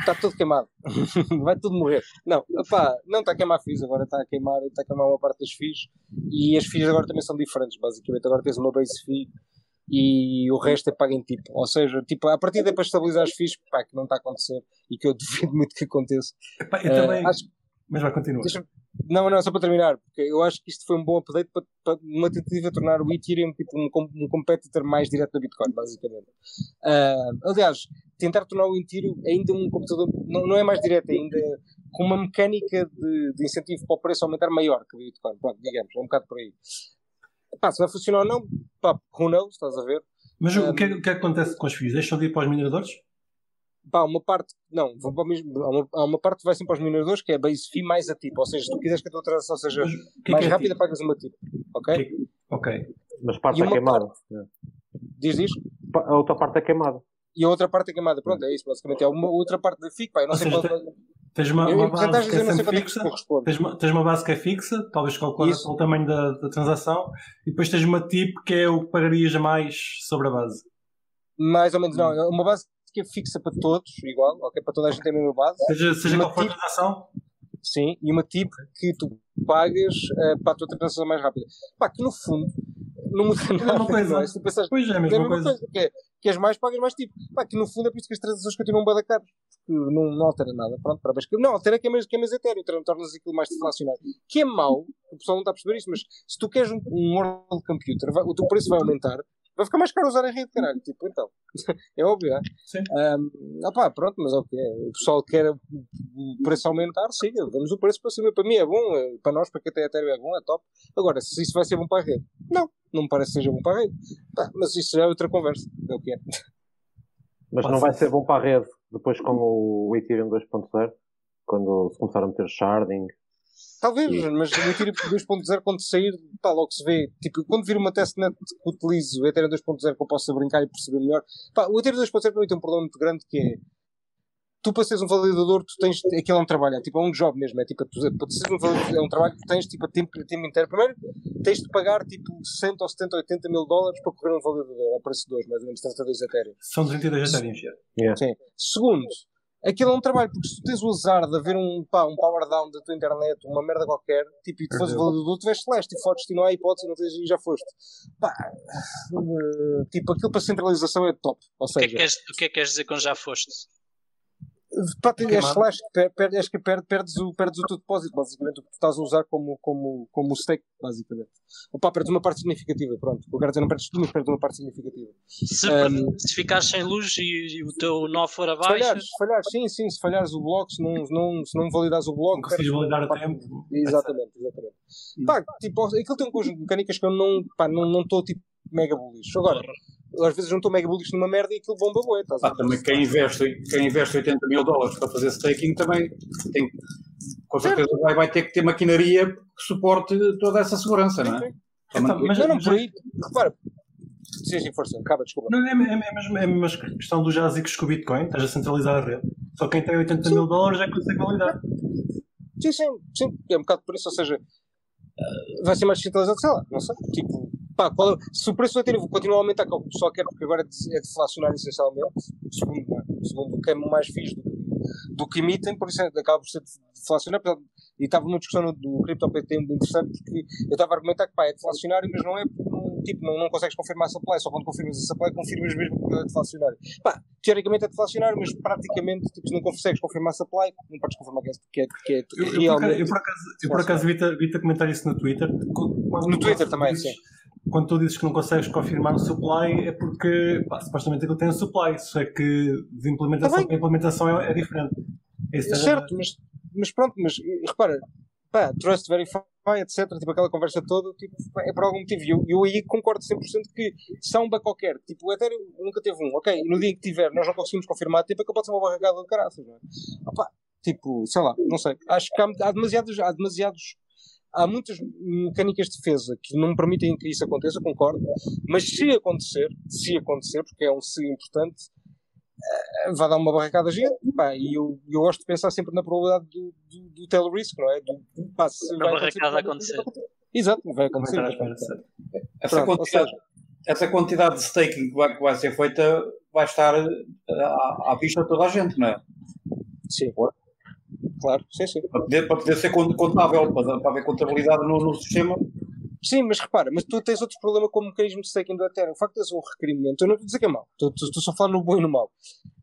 Está tudo queimado. vai tudo morrer. Não, opá, não está a queimar FIIs, agora está a queimar, está a queimar uma parte das FIIs e as FIIs agora também são diferentes, basicamente. Agora tens uma base FII e o resto é pago em tipo. Ou seja, tipo, a partir é para estabilizar os FIIs, pá, que não está a acontecer e que eu duvido muito que aconteça. Epá, eu uh, também. Acho... Mas vai continuar. Não, não, só para terminar, porque eu acho que isto foi um bom update para, para uma tentativa de tornar o Ethereum tipo, um, um competitor mais direto da Bitcoin, basicamente. Uh, aliás, tentar tornar o Ethereum ainda um computador, não, não é mais direto, ainda com uma mecânica de, de incentivo para o preço aumentar maior que o Bitcoin, pronto, digamos, é um bocado por aí. Pá, se vai funcionar ou não, pá, who knows, estás a ver? Mas um, o, que é, o que, é, que acontece com os FIIs? Deixam de ir para os mineradores? Pá, uma parte, não, vão para o mesmo, há, uma, há uma parte que vai sempre para os mineradores que é base fee mais a tipo, ou seja, se tu quiseres que a tua transação seja que mais é rápida, tipo? pagas uma tipo, ok? Que, ok. Mas parte é queimada. Parte, diz, diz? A outra parte é queimada. E a outra parte é queimada, pronto, é isso, basicamente. É uma outra parte da FIC, pá, eu não ou sei seja, qual... Tens uma, uma base que é sempre fixa, tens uma, tens uma base que é fixa, talvez calculada pelo tamanho da, da, transação, e depois tens uma tip que é o que pagarias mais sobre a base. Mais ou menos, não. É uma base que é fixa para todos, igual, ok? Para toda a gente tem a mesma base. Seja, seja qual for a transação? Sim, e uma tip que tu pagas uh, para a tua transação mais rápida. Pá, que no fundo não muda nada. É coisa. Não é? Se pensares, pois é, a mesma, é a mesma coisa. coisa que é, queres mais, pagas mais tipo. Pá, que no fundo é por isso que as transações continuam bem caras. Não, não altera nada. Pronto, para que Não, altera que é mais, que é mais etéreo, tornas aquilo mais deflacionário. Que é mau, o pessoal não está a perceber isso, mas se tu queres um, um world computer, vai, o teu preço vai aumentar vai ficar mais caro usar a rede, caralho. Tipo, então. é óbvio, é? Sim. Um, opá, pronto, mas é o que é. O pessoal quer o preço aumentar, siga. Vamos o preço para cima. Para mim é bom, é, para nós, para quem tem Ethereum é bom, é top. Agora, se isso vai ser bom para a rede, não. Não me parece que seja bom para a rede. Tá, mas isso já é outra conversa. É o que é. Mas não vai ser bom para a rede depois com o Ethereum 2.0? Quando se começar a meter sharding Talvez, mas o Ethereum 2.0 quando sair, pá, logo se vê. Tipo, quando vir uma testnet que utilize o Ethereum 2.0 que eu possa brincar e perceber melhor. Pá, o Ethereum 2.0 também tem um problema muito grande que é tu para seres um validador, tu tens, aquilo é um trabalho, é tipo é um job mesmo, é tipo, tu, para seres um validador, é um trabalho que tens tipo a tempo, a tempo inteiro. Primeiro, tens de pagar tipo 60 ou 70, 80 mil dólares para correr um validador, ao preço de 2, mais ou menos 32 Ethereum. São 32 Ethereum, yeah. Sim. Segundo, aquilo é um trabalho, porque se tu tens o azar de haver um, pá, um power down da tua internet, uma merda qualquer, tipo, e tu fazes o validador, tu vais celeste e fodes-te e não há hipótese, não tens, e já foste. Pá, tipo, aquilo para centralização é top. Ou seja, o, que é que queres, o que é que queres dizer com já foste? Pá, és flash, per, és que per, perdes, o, perdes o teu depósito, basicamente, o que tu estás a usar como, como, como stake, basicamente. Opa, perdes uma parte significativa, pronto. Eu quero dizer, não perdes tudo, mas perdes uma parte significativa. Se, um, se ficares sem luz e, e, o teu nó for abaixo. Se falhares, se falhares, sim, sim, se falhares o bloco, se não, se não, se não validares o bloco. Não consegues validar a tempo. Exatamente, exatamente. Pá, tipo, aquilo tem um conjunto de mecânicas que eu não estou não, não tipo mega bullish. Agora às vezes não estou mega bullish numa merda e aquilo bomba bué. Ah, também quem investe, quem investe 80 mil dólares para fazer staking também tem, com certeza vai, vai ter que ter maquinaria que suporte toda essa segurança, não é? é tá, mas não, não por aí, repara, Sim, sim, força, acaba, desculpa. Não, é, é, é, mesmo, é a mesma questão do Jazzix com o Bitcoin, estás a centralizar a rede. Só quem tem 80 sim. mil dólares é que consegue validar. Sim, sim, sim, é um bocado por isso, ou seja, vai ser mais centralizado, sei lá, não sei. Tipo, pá, qual, se o preço do ativo continua a aumentar, que o pessoal quer, porque agora é deflacionário essencialmente, segundo, segundo o que é mais fixe do, do que emitem, por isso é, acaba por ser deflacionário. E estava numa discussão do CryptoPT interessante, porque eu estava a argumentar que pá, é deflacionário, mas não é tipo, não, não consegues confirmar a supply, só quando confirmas a supply confirmas mesmo que é deflacionário. Pá, teoricamente é deflacionário, mas praticamente, tipo, se não consegues confirmar a supply, não podes confirmar que é, que é, que é, é eu, eu, eu, por acaso, eu por acaso vi-te vi comentar isso no Twitter. no Twitter também, sim quando tu dizes que não consegues confirmar o supply é porque pá, supostamente aquilo tem um supply, só é que de implementação tá para implementação é, é diferente. É certo, mas, mas pronto, mas repara, pá, trust, verify, etc. Tipo aquela conversa toda, tipo, é por algum motivo. E eu, eu aí concordo 100% que um bug qualquer, tipo, o Ethereum nunca teve um, ok, no dia em que tiver nós não conseguimos confirmar, tipo, é que pode ser uma barragada de caraças, não é? Opa, tipo, sei lá, não sei. Acho que há, há demasiados, há demasiados há muitas mecânicas de defesa que não permitem que isso aconteça, concordo, mas se acontecer, se acontecer, porque é um se importante, eh, vai dar uma barracada gigante, pá, e eu, eu gosto de pensar sempre na probabilidade do, do, do tail risk, não é? Do, pá, se vai barracada acontecer. acontecer. Exato, vai acontecer. Vai acontecer. Essa, Pronto, quantidade, seja, essa quantidade de staking que vai, que vai ser feita vai estar eh, à, à vista de toda a gente, não é? Sim. Claro, sim, sim. Para poder, para poder ser contável, para, para haver contabilidade no, no sistema. Sim, mas repara, mas tu tens outro problema com o mecanismo de staking do Ethereum. O facto de teres um requerimento, eu não estou a dizer que é mau, estou, estou só a falar no bom e no mau.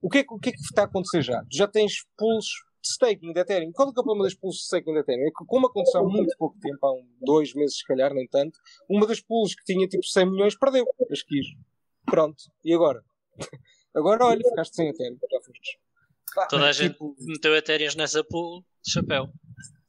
O que, é, o que é que está a acontecer já? Tu já tens pools de staking de Ethereum. Qual é, é o problema das pools de staking de Ethereum? É que, como aconteceu há muito pouco tempo, há um, dois meses se calhar, nem tanto, uma das pools que tinha tipo 100 milhões perdeu as quis. Pronto, e agora? agora olha, ficaste sem Ethereum, já fostes. Toda a tipo... gente meteu Ethereum nessa pool, chapéu.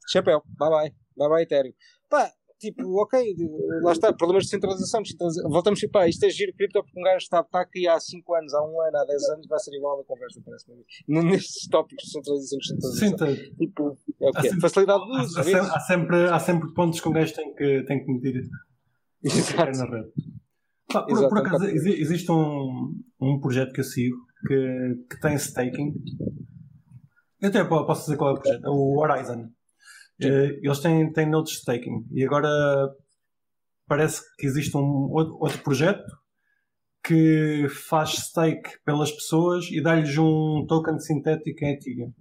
Chapéu, bye bye, bye bye Ethereum. Pá, tipo, ok, lá está, problemas de centralização, voltamos a pá, isto é giro cripto porque um gajo está, está aqui há 5 anos, há 1 um ano, há 10 anos, vai ser igual a conversa, parece-me. Nestes tópicos de centralização, centralização. Sim, tipo, é o quê? Sempre, Facilidade de uso. Há, há, há, sempre, há sempre pontos que um gajo tem que, tem que medir Exato. na rede. Pá, por, por acaso, existe um, um projeto que eu sigo que, que tem staking. Eu até posso dizer qual é o projeto, é o Horizon. Uh, eles têm, têm nodes de staking e agora parece que existe um outro projeto que faz stake pelas pessoas e dá-lhes um token sintético em Ethereum.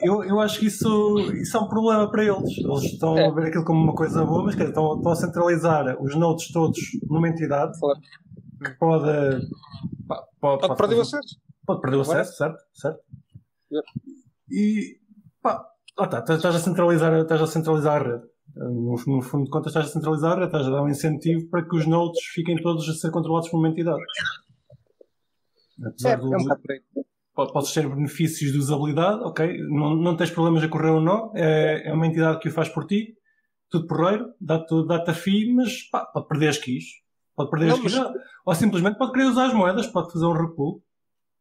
Eu, eu acho que isso, isso é um problema para eles. Eles estão é. a ver aquilo como uma coisa boa, mas quer estão, estão a centralizar os nodes todos numa entidade claro. que pode, pode, pode, pode perder o acesso. Pode perder o acesso, certo? certo? Yep. E pá, ah, tá, estás a centralizar, estás a centralizar a rede. No, no, fundo de contas, estás a centralizar a rede, estás a dar um incentivo para que os nodes fiquem todos a ser controlados por uma entidade. Apesar é, do, é um podes ter benefícios de usabilidade, ok, não, não tens problemas a correr ou não, é, é uma entidade que o faz por ti, tudo porreiro, dá-te dá a FII, mas pá, pode perder as keys, pode perder não, as keys, mas... ou simplesmente pode querer usar as moedas, pode fazer um repull.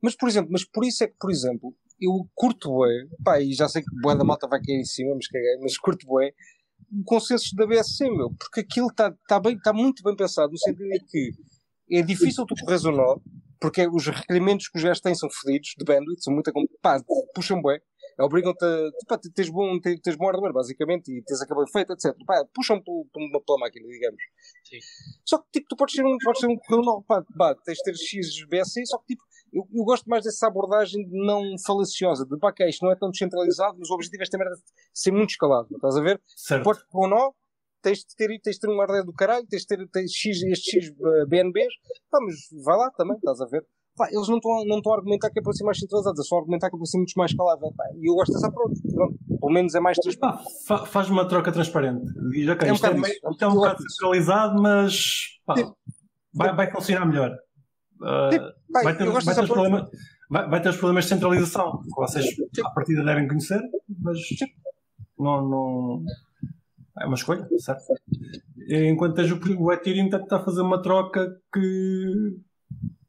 Mas, por exemplo, mas por isso é que, por exemplo, eu curto bué, pá, e já sei que boa da malta vai cair em cima, mas caguei, mas curto bué, o consenso da BSC, meu, porque aquilo está tá bem, tá muito bem pensado, no sentido de que é difícil tu corres o nó, porque os requerimentos que os gajos têm são fodidos, de bandwidth, são muito, pá, puxam bué, obrigam-te a, pá, tens bom, tens, tens bom hardware, basicamente, e tens aquele efeito, etc. Pá, puxam pela, pela máquina, digamos. Sim. Só que, tipo, tu podes ser um, podes ser um correio nó, pá, pá, tens de ter X BSC, só que, tipo, eu, eu, gosto mais dessa abordagem de não falaciosa, de pá, que isto não é tão descentralizado, mas o objetivo é esta merda ser muito escalado, estás a ver? Certo. Podes pôr um nó, tens de ter, tens de ter um hardware do caralho, tens de ter tens X, estes X uh, BNBs, pá, mas vai lá também, estás a ver? Pá, eles não estão não a argumentar que é para ser mais centralizado, é só argumentar que é para ser muito mais escalável. Pá, e eu gosto dessa approach. Pronto, pelo menos é mais transparente. Fa faz uma troca transparente. Diz, ok, é um isto, é, isto é um bocado centralizado, mas pá, vai, vai funcionar melhor. Uh, vai, ter, vai, ter os problemas, vai, vai, ter os problemas de centralização que vocês à partida devem conhecer, mas não, não é uma escolha, certo? Enquanto tens o, o Ethereum está a fazer uma troca que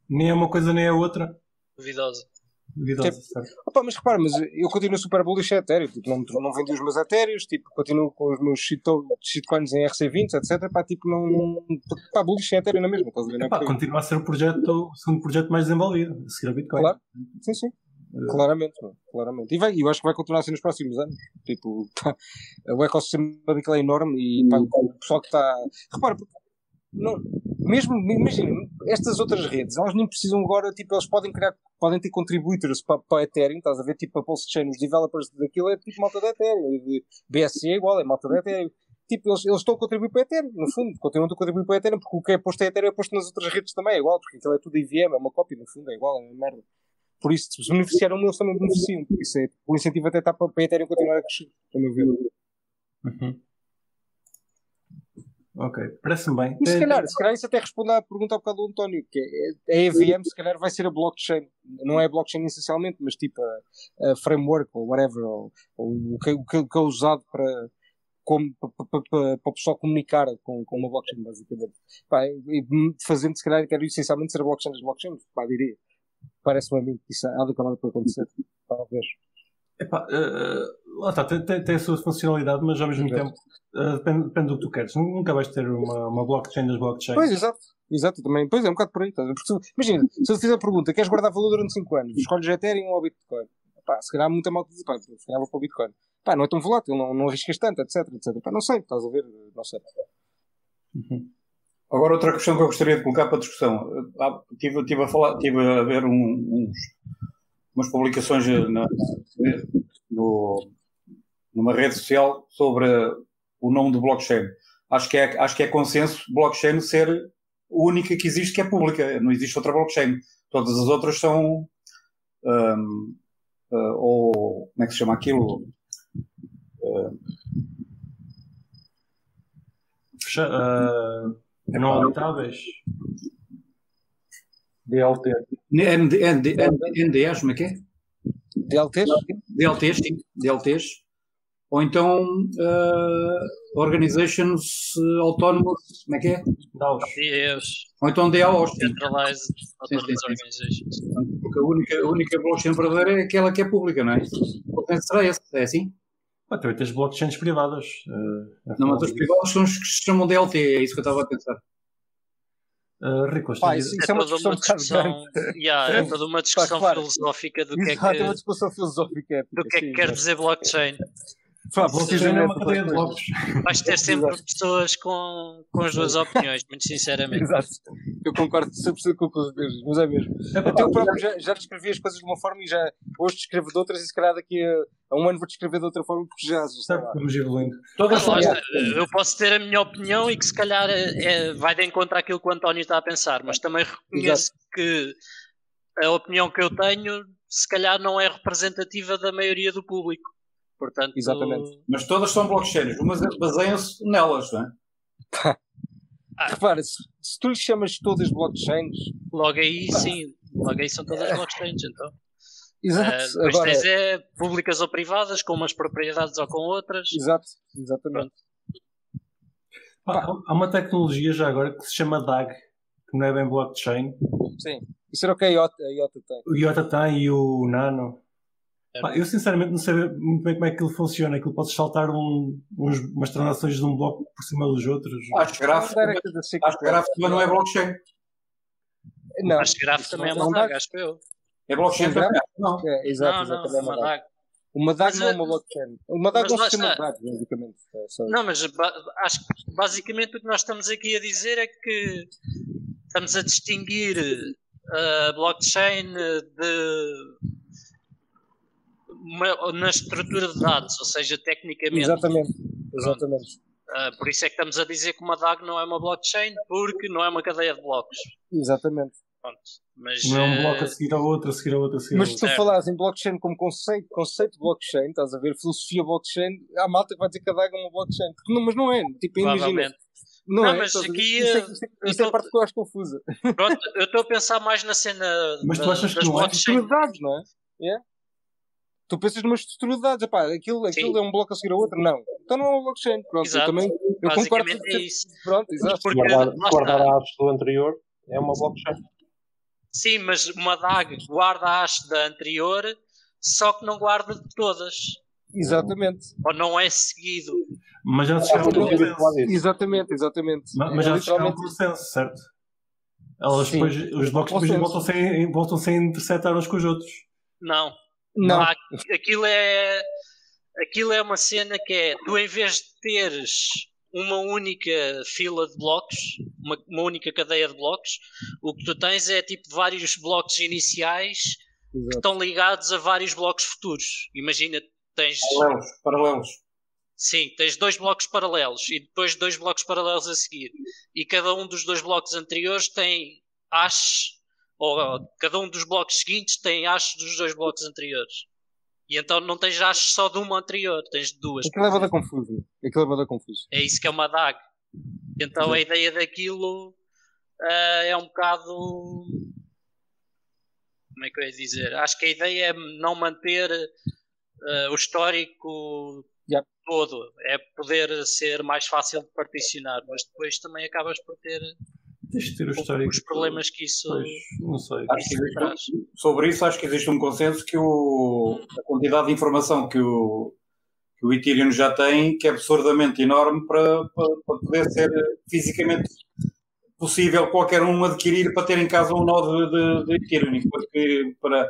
nem é uma coisa nem é outra. Duvidosa. Duvidosa, tipo, certo. Opa, mas repara, mas eu continuo super bullish a Ethereum, tipo, não, não vendi os meus Ethereums, tipo, continuo com os meus shitcoins em RC20, etc. Pá, tipo, não, não pá, bullish em Ethereum na mesma, estás a ver? Epá, continua a ser o projeto, o segundo projeto mais desenvolvido, a seguir a Bitcoin. Claro, sim, sim. Uh, claramente, claramente. E vai, eu acho que vai continuar a ser nos próximos anos. Tipo, pá, o ecossistema Bitcoin é enorme e pá, o pessoal que está. Repara, porque não, mesmo, imagina, estas outras redes, elas nem precisam agora, tipo, eles podem criar, podem ter contributors para, para Ethereum, estás a ver, tipo, a Pulse Chain, os developers daquilo é tipo malta da Ethereum, e BSC é igual, é malta da Ethereum. Tipo, eles, eles estão a contribuir para a Ethereum, no fundo, continuam a contribuir para a Ethereum, porque o que é posto a Ethereum é posto nas outras redes também, é igual, porque aquilo é tudo IVM, é uma cópia, no fundo, é igual, é uma merda. Por isso, se beneficiaram, eles também beneficiam, por isso é, o incentivo até está para, para a Ethereum continuar a crescer, a meu ver. Uhum. Ok, parece-me bem. E se calhar, se calhar isso até responde à pergunta ao bocado do António, que é, a EVM se calhar vai ser a blockchain, não é a blockchain essencialmente, mas tipo a, a framework ou whatever, ou, o, que, o, que, é usado para, como, para, para, para, para o pessoal comunicar com, com uma blockchain, basicamente. Pá, e fazendo se calhar, quero essencialmente ser a blockchain das blockchains, pá, diria. Parece-me a mim que isso há de acabar por acontecer, talvez. Epá, uh, lá está, tem, tem, tem, a sua funcionalidade, mas ao mesmo exato. tempo uh, depende, depende, do que tu queres. Nunca vais ter uma, uma blockchain das blockchains. Pois, exato. Exato, também. Pois é, um bocado por aí. Tá? Porque, imagina, se eu te fizer a pergunta, queres guardar valor durante 5 anos? Escolhes Ethereum ou Bitcoin? Pá, se calhar muita malta diz, pá, se calhar vou para o Bitcoin. Pá, não é tão volátil, não, não arriscas tanto, etc, etc. Pá, não sei, estás a ver? Não sei. Uhum. Agora, outra questão que eu gostaria de colocar para discussão. Ah, tive, a, a ver um, uns, umas publicações na, no, numa rede social sobre o nome do blockchain. acho que é, acho que é consenso blockchain ser a única que existe que é pública. Não existe outra blockchain. Todas as outras são. Um, uh, ou. Como é que se chama aquilo? Uh, não auditáveis. DLT. NDEs, como é que é? DLTs? DLTs, sim. DLTs. Ou então uh, Organizations Autonomous, como é que é? DAOs. Ou então DAOs. Centralized Autonomous Organizations. Porque a única, a única blockchain verdadeira é aquela que é pública, não é? Será esse? É assim? Ah, também tens blockchains privadas. Uh, não, mas as privadas são os que se chamam DLT, é isso que eu estava a pensar. Uh, Rico, Pá, isso, isso é, é, uma discussão, uma discussão yeah, é toda uma discussão Pá, claro. filosófica do que é que, é uma discussão filosófica do que, é que quer dizer blockchain. Pá, blockchain é uma cadeia de blocos. Vais ter sempre Exato. pessoas com, com as duas opiniões, muito sinceramente. Exato. Eu concordo 100% com o que o mas é mesmo. Até eu próprio já, já descrevi as coisas de uma forma e já hoje descrevo de outras e se calhar daqui a, a um ano vou descrever de outra forma porque já. Estamos evoluindo. Todas eu posso ter a minha opinião e que se calhar é, é, vai de encontro àquilo que o António está a pensar, mas também reconheço Exato. que a opinião que eu tenho se calhar não é representativa da maioria do público. Portanto, Exatamente. Mas todas são blockchains, umas baseiam-se nelas, não é? Ah. Repara, se, se, tu lhe chamas todas blockchains. Logo aí sim, logo aí são todas blockchains, então. Exato. Uh, Agora, tens é públicas ou privadas, com umas propriedades ou com outras. Exato, exatamente. há uma tecnologia já agora que se chama DAG, que não é bem blockchain. Sim. Isso era o que a IOTA, a IOTA tem. O IOTA tem e o Nano. Pá, eu sinceramente não sei muito bem como é que aquilo funciona. Aquilo pode saltar um, uns, umas transações de um bloco por cima dos outros. Acho que gráfico, acho que gráfico também não é blockchain. Não, acho que gráfico também é uma DAG, acho que eu. É blockchain também? Não. É, exato, não, não, é uma DAG. Uma DAG não é uma blockchain. Uma DAG é um sistema de dados, basicamente. É. Não, mas acho que basicamente o que nós estamos aqui a dizer é que estamos a distinguir a blockchain de uma, na estrutura de dados, ou seja, tecnicamente. Exatamente, exatamente. Uh, por isso é que estamos a dizer que uma DAG não é uma blockchain, porque não é uma cadeia de blocos. Exatamente. Pronto, mas, não é um bloco a seguir ao outro, a seguir ao outro, a seguir Mas se tu falares em blockchain como conceito, conceito de blockchain, estás a ver, filosofia blockchain, há malta que vai dizer que a DAG é uma blockchain. Não, mas não é, tipo, imagina. Não, não é, mas aqui. Isso é, isso é, isso é a parte que eu acho confusa. Pronto, eu estou a pensar mais na cena. Mas da, tu achas que não é? De dados, não é? Yeah. Tu pensas numa estrutura de dados, epá, aquilo, aquilo é um bloco a seguir ao outro, não. Então não é um blockchain, pronto, exato. eu também eu concordo é isso. Pronto, exato. Porque, guardar, guardar a haste do anterior é uma blockchain. Sim, mas uma DAG guarda a haste da anterior, só que não guarda de todas. Exatamente. Ou não é seguido. Mas já se chama um consenso. Exatamente, exatamente. Mas, mas já se chama um consenso, certo? Elas depois, os blocos depois voltam-se a, voltam a interceptar uns com os outros. Não. Não. Há, aquilo é aquilo é uma cena que é tu em vez de teres uma única fila de blocos, uma, uma única cadeia de blocos, o que tu tens é tipo vários blocos iniciais Exato. que estão ligados a vários blocos futuros. Imagina, tens paralelos, paralelos. Sim, tens dois blocos paralelos e depois dois blocos paralelos a seguir. E cada um dos dois blocos anteriores tem hashes ou cada um dos blocos seguintes tem hashes dos dois blocos anteriores. E então não tens hashes só de uma anterior, tens de duas. Aquilo leva da confuso. Aquilo leva da confuso. É isso que é uma DAG. Então a ideia daquilo uh, é um bocado. Como é que eu ia dizer? Acho que a ideia é não manter uh, o histórico yep. todo. É poder ser mais fácil de particionar, mas depois também acabas por ter Tens ter o histórico. Os problemas que isso. Pois, não sei. Existe, sobre isso, acho que existe um consenso que o, a quantidade de informação que o, que o Ethereum já tem, que é absurdamente enorme para, para, para poder ser fisicamente possível qualquer um adquirir para ter em casa um nó de, de, de Ethereum, enquanto que para,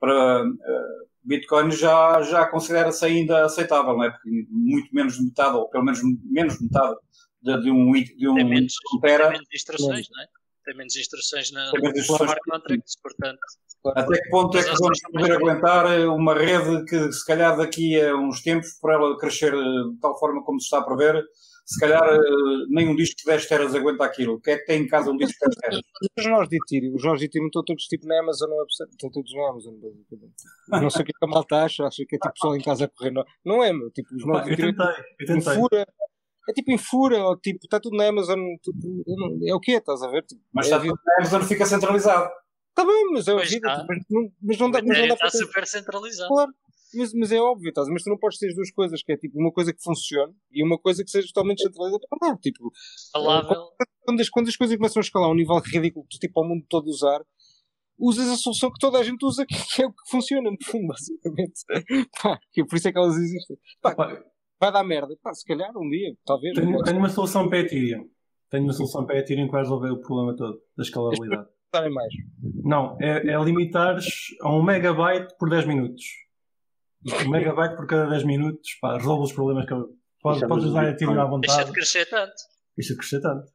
para uh, Bitcoin já, já considera-se ainda aceitável, não é? Porque muito menos de metade, ou pelo menos menos de metade de, de um, de um tem menos, tem menos instruções, não é? Tem menos instruções na smart contracts, portanto. Até que ponto é que vamos poder aguentar uma rede que, se calhar, daqui a uns tempos, por ela crescer de tal forma como se está a prever, se calhar eh, nem um disco de 10 teras aguenta aquilo. Quem é que tem em casa um disco de 10 teras? Os nós de Ethereum, os nós de Ethereum estão todos tipo na Amazon website, estão todos na Amazon, basicamente. Não sei o que é que a malta acha, acha que é tipo pessoal em casa a correr. Não, não é, meu. Tipo, os nós de Ethereum. Eu tentei, Fura, é tipo em fura, ou tipo, está tudo na Amazon. Tipo, é o que estás a ver? Tipo, mas é está tudo na Amazon, fica centralizado. Está bem, mas é a vida. Tipo, mas, não, mas não dá, mas não dá para. Está super centralizado. Claro. Mas, mas é óbvio, estás, mas tu não podes ter as duas coisas, que é tipo uma coisa que funcione e uma coisa que seja totalmente centralizada. Não, tipo, Falável. Quando, as, quando as coisas começam a escalar a um nível ridículo, tu, tipo, ao mundo todo usar, usas a solução que toda a gente usa, que, é o que funciona, no fundo, basicamente. Pá, que por isso é que elas existem. Pá, vai dar merda. Pá, se calhar um dia, talvez. Tenho, tenho uma solução para Ethereum. Tenho uma solução para Ethereum que vai resolver o problema todo da escalabilidade. mais. Não, é, é limitares a 1 megabyte por 10 minutos. 1 megabyte por cada 10 minutos, pá, resolve os problemas que eu. Podes, podes usar Ethereum à vontade. Deixa de crescer tanto. Deixa de crescer tanto.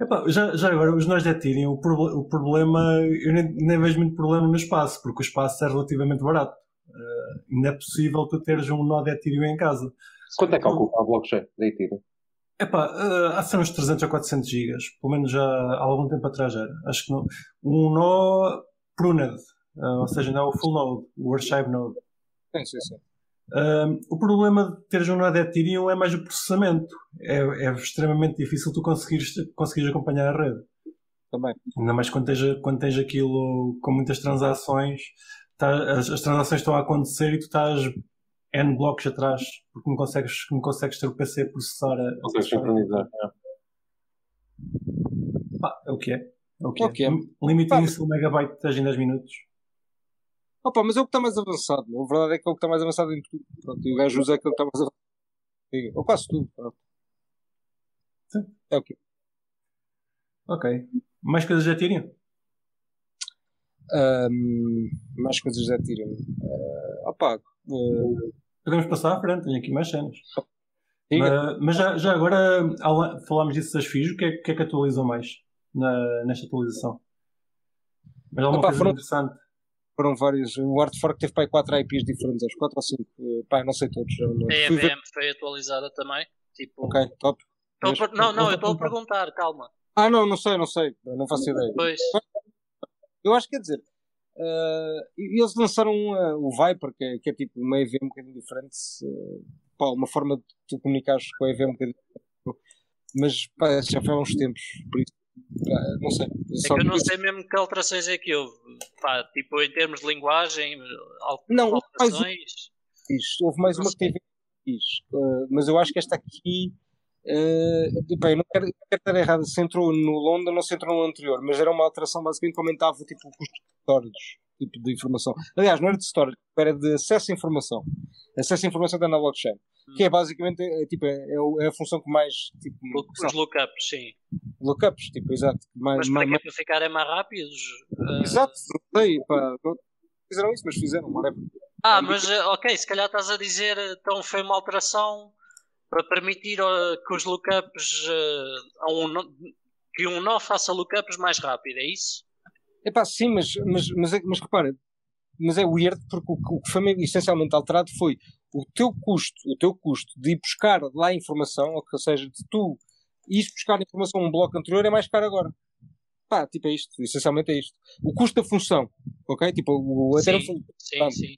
Epá, já, já agora, os nós de Ethereum, o, pro, o problema, eu nem, nem, vejo muito problema no espaço, porque o espaço é relativamente barato. Uh, ainda é possível tu teres um nó de Ethereum em casa. Quanto é que ocupa a blockchain de Ethereum? Epá, uh, há de ser uns 300 ou 400 gigas, pelo menos já há algum tempo atrás era. Acho que não. Um nó pruned, uh, ou seja, não é o full node, o archive node. Sim, sim, sim. Uh, o problema de teres um nó de Ethereum é mais o processamento. É, é extremamente difícil tu conseguires, conseguires acompanhar a rede. Também. Ainda mais quando tens, quando tens aquilo com muitas transações, tá, as, as, transações estão a acontecer e tu estás N blocos atrás porque não consegues, não consegues ter o PC a processar. A, não consegues sincronizar. É. é o que é. É o que é. O que é. Limite inicial megabyte de em 10 minutos. Opa, mas é o que está mais avançado. A verdade é que é o que está mais avançado em tudo. Pronto, e o gajo usa aquele que está mais avançado. Ou quase tudo. Pronto. Sim. É o que Ok. Mais coisas de Ethereum? Um, mais coisas de Ethereum. Uh, opa, uh, Podemos passar à frente, tenho aqui mais cenas. Mas, mas, já, já agora falámos disso das FIIs, o que é, que, é que atualizam mais na, nesta atualização? Mas alguma Opa, coisa foram, interessante? Foram vários. O Artfork teve para 4 IPs diferentes, acho 4 ou 5. Eh, pá, não sei todos. A EVM foi atualizada também. Tipo... Ok, top. Não, não, eu estou a perguntar, calma. Ah, não, não sei, não sei. Não faço ideia. Pois. Eu acho que quer dizer, Uh, eles lançaram uh, o Viper, que é, que é, tipo uma EV um bocadinho diferente. Uh, pá, uma forma de tu comunicares com a EV um bocadinho diferente. Mas pá, já foi há uns tempos, por isso. não sei. É que eu não sei mesmo que alterações é que houve. Pá, tipo, em termos de linguagem, não, alterações. Isto, houve mais uma que teve uh, mas eu acho que esta aqui. Uh, bem, não quero, não quero estar errado se entrou no London ou se entrou no anterior, mas era uma alteração basicamente que aumentava tipo, o custo storage, tipo de informação. Aliás, não era de storage, era de acesso à informação. Acesso à informação da na blockchain. Hum. Que é basicamente é, tipo, é, é, é a função que mais. Tipo, Os lookups, sim. Lookups, tipo, exato. Mais, mas para mais, que ficarem mais rápidos? Uh... Exato, não sei. Pá, fizeram isso, mas fizeram, whatever. Ah, mas eh, ok, se calhar estás a dizer então foi uma alteração para permitir que os lookups um, que um nó faça lookups mais rápido, é isso? Epá, sim, mas, mas, mas, é, mas repara, mas é weird porque o, que foi essencialmente alterado foi o teu custo, o teu custo de ir buscar lá a informação, ou seja, de tu ires buscar informação um bloco anterior é mais caro agora. Pá, tipo é isto, essencialmente é isto. O custo da função, ok? Tipo, o, sim, sim, sim.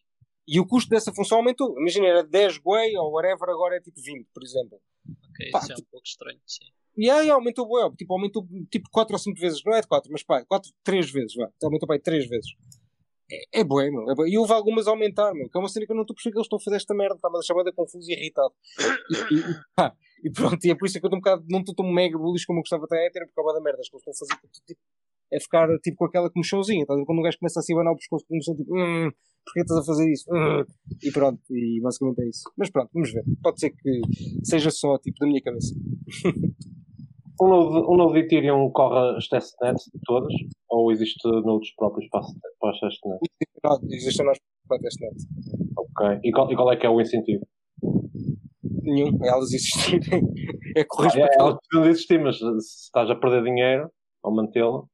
E o custo dessa função aumentou. Imagina, era 10 Gwei ou whatever, agora é tipo 20, por exemplo. Ok, Pá, isso é um pouco estranho, sim. E aí aumentou o tipo, aumentou tipo 4 ou 5 vezes, não é de 4, mas pá, 4, 3 vezes, vá. Então aumentou pá, 3 vezes. É, é bué, meu. É bué. E houve algumas a aumentar, meu. Que é uma cena que eu não estou percebendo que eles estão a fazer esta merda. Está-me a deixar bem confuso e irritado. E, e, pá, e, pronto, e é por isso que eu estou um bocado, não estou tão mega bullish como eu gostava de ter, por causa da merda. que eles estão a fazer tipo, é ficar tipo com aquela comichãozinha. Tá? Quando um gajo começa a se abanar o pescoço com comichão, tipo, hum, porquê estás a fazer isso? E pronto, e basicamente é isso. Mas pronto, vamos ver. Pode ser que seja só tipo da minha cabeça. O novo, o novo Ethereum corre as testnets todas? Ou existe noutros próprios para, para as testnets? Não, existe nós para a testnet. Ok. E qual, e qual é que é o incentivo? Nenhum. Elas existirem. É correr ah, é, Elas precisam de existir, mas se estás a perder dinheiro ao mantê-la.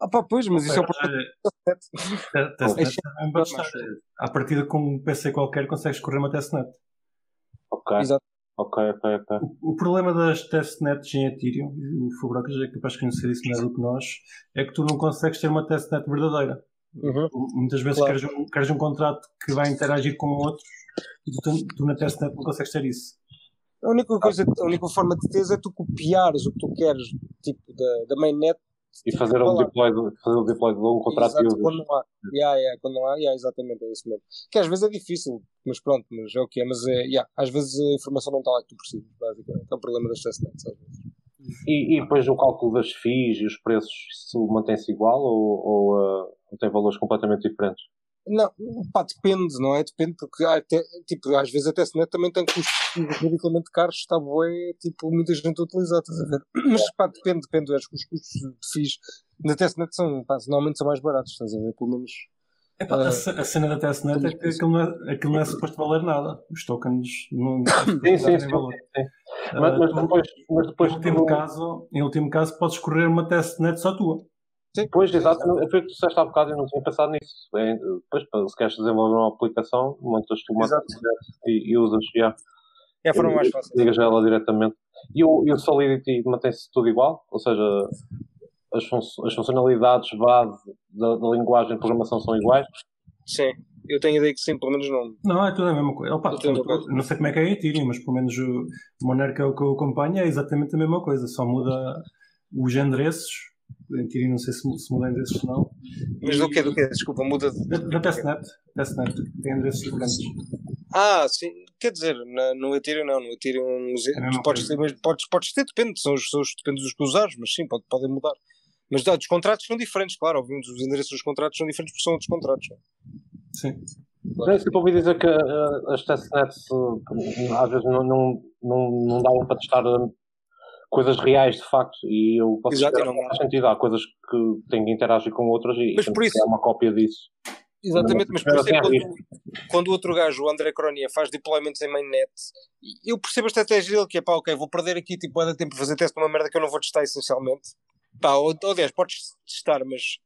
Ah pá, pois, mas isso é o problema. À partida com um PC qualquer consegues correr uma testnet. Ok. Exato. Ok, ok, ok. O, o problema das testnets em Ethereum, o Fabrocas é capaz de conhecer isso melhor do que nós, é que tu não consegues ter uma testnet verdadeira. Uhum. Muitas vezes claro. queres, um, queres um contrato que vai interagir com outros e tu, tu na testnet não consegues ter isso. A única, coisa, a única forma de teres é tu copiares o que tu queres, tipo, da, da mainnet e fazer o, deploy, fazer o deploy de um contrato Exato, e quando não há. Yeah, yeah, quando não há, yeah, exatamente, é isso mesmo. Que às vezes é difícil, mas pronto, mas é o que é. Mas é, yeah, às vezes a informação não está lá que tu precisas, basicamente. É um problema das testnets, às vezes. E, e depois o cálculo das FIIs e os preços, se mantém-se igual ou, ou, uh, ou tem valores completamente diferentes? Não, pá, depende, não é? Depende, porque até, tipo, às vezes até se também tem custos ridiculamente caros, está bom, é tipo, muita gente a utilizar, estás a ver? Mas pá, depende, depende, acho que os custos de FIIs na testnet são, pá, normalmente são mais baratos, estás a ver? Pelo menos. Epá, uh, a, cena da testnet é que aquilo não é, aquilo não é suposto valer nada. Os tokens não, sim, sim, sim, valor. Sim. Uh, mas, mas, depois, mas depois em, último caso, em último caso, podes escorrer uma testnet só tua. Sim. Pois, exato. Foi o que tu disseste há bocado, eu não tinha pensado nisso. É, depois, se queres desenvolver uma aplicação, montas tu uma e, e usas. Yeah. É a forma mais fácil. Ligas ela diretamente. E o, e o Solidity mantém-se tudo igual? Ou seja, as, fun as funcionalidades base da, da, linguagem de programação são iguais? Sim. Eu tenho a ideia que sim, pelo menos não. Não, é tudo a mesma coisa. Opa, não sei como é que é a Ethereum, mas pelo menos o Monero que é o que eu acompanho é exatamente a mesma coisa, só muda os endereços em teoria não sei se, se muda endereços ou não. Mas do que do que? Desculpa, muda de. Da, da testnet. Testnet. Tem endereços diferentes. Ah, sim. Quer dizer, na, no Ethereum não. No Ethereum é podes, ter, podes, podes ter, depende, são os, são os, depende dos que usares, mas sim, pode, podem mudar. Mas dá, os contratos são diferentes, claro. Obviamente os endereços dos contratos são diferentes porque são outros contratos. Sim. Claro. É, tipo, ouvi dizer que uh, as testnets uh, às vezes não, não, não, não davam para testar coisas reais de facto e eu posso Exato, não faz sentido, há coisas que têm que interagir com outras e mas por isso, uma cópia disso. Exatamente, mas por isso é quando, quando o outro gajo, o André Cronia, faz deployments em mainnet, eu percebo a estratégia dele, que é pá, ok, vou perder aqui tipo, de tempo para fazer teste numa merda que eu não vou testar essencialmente. Pá, ou, ou aliás, podes testar, mas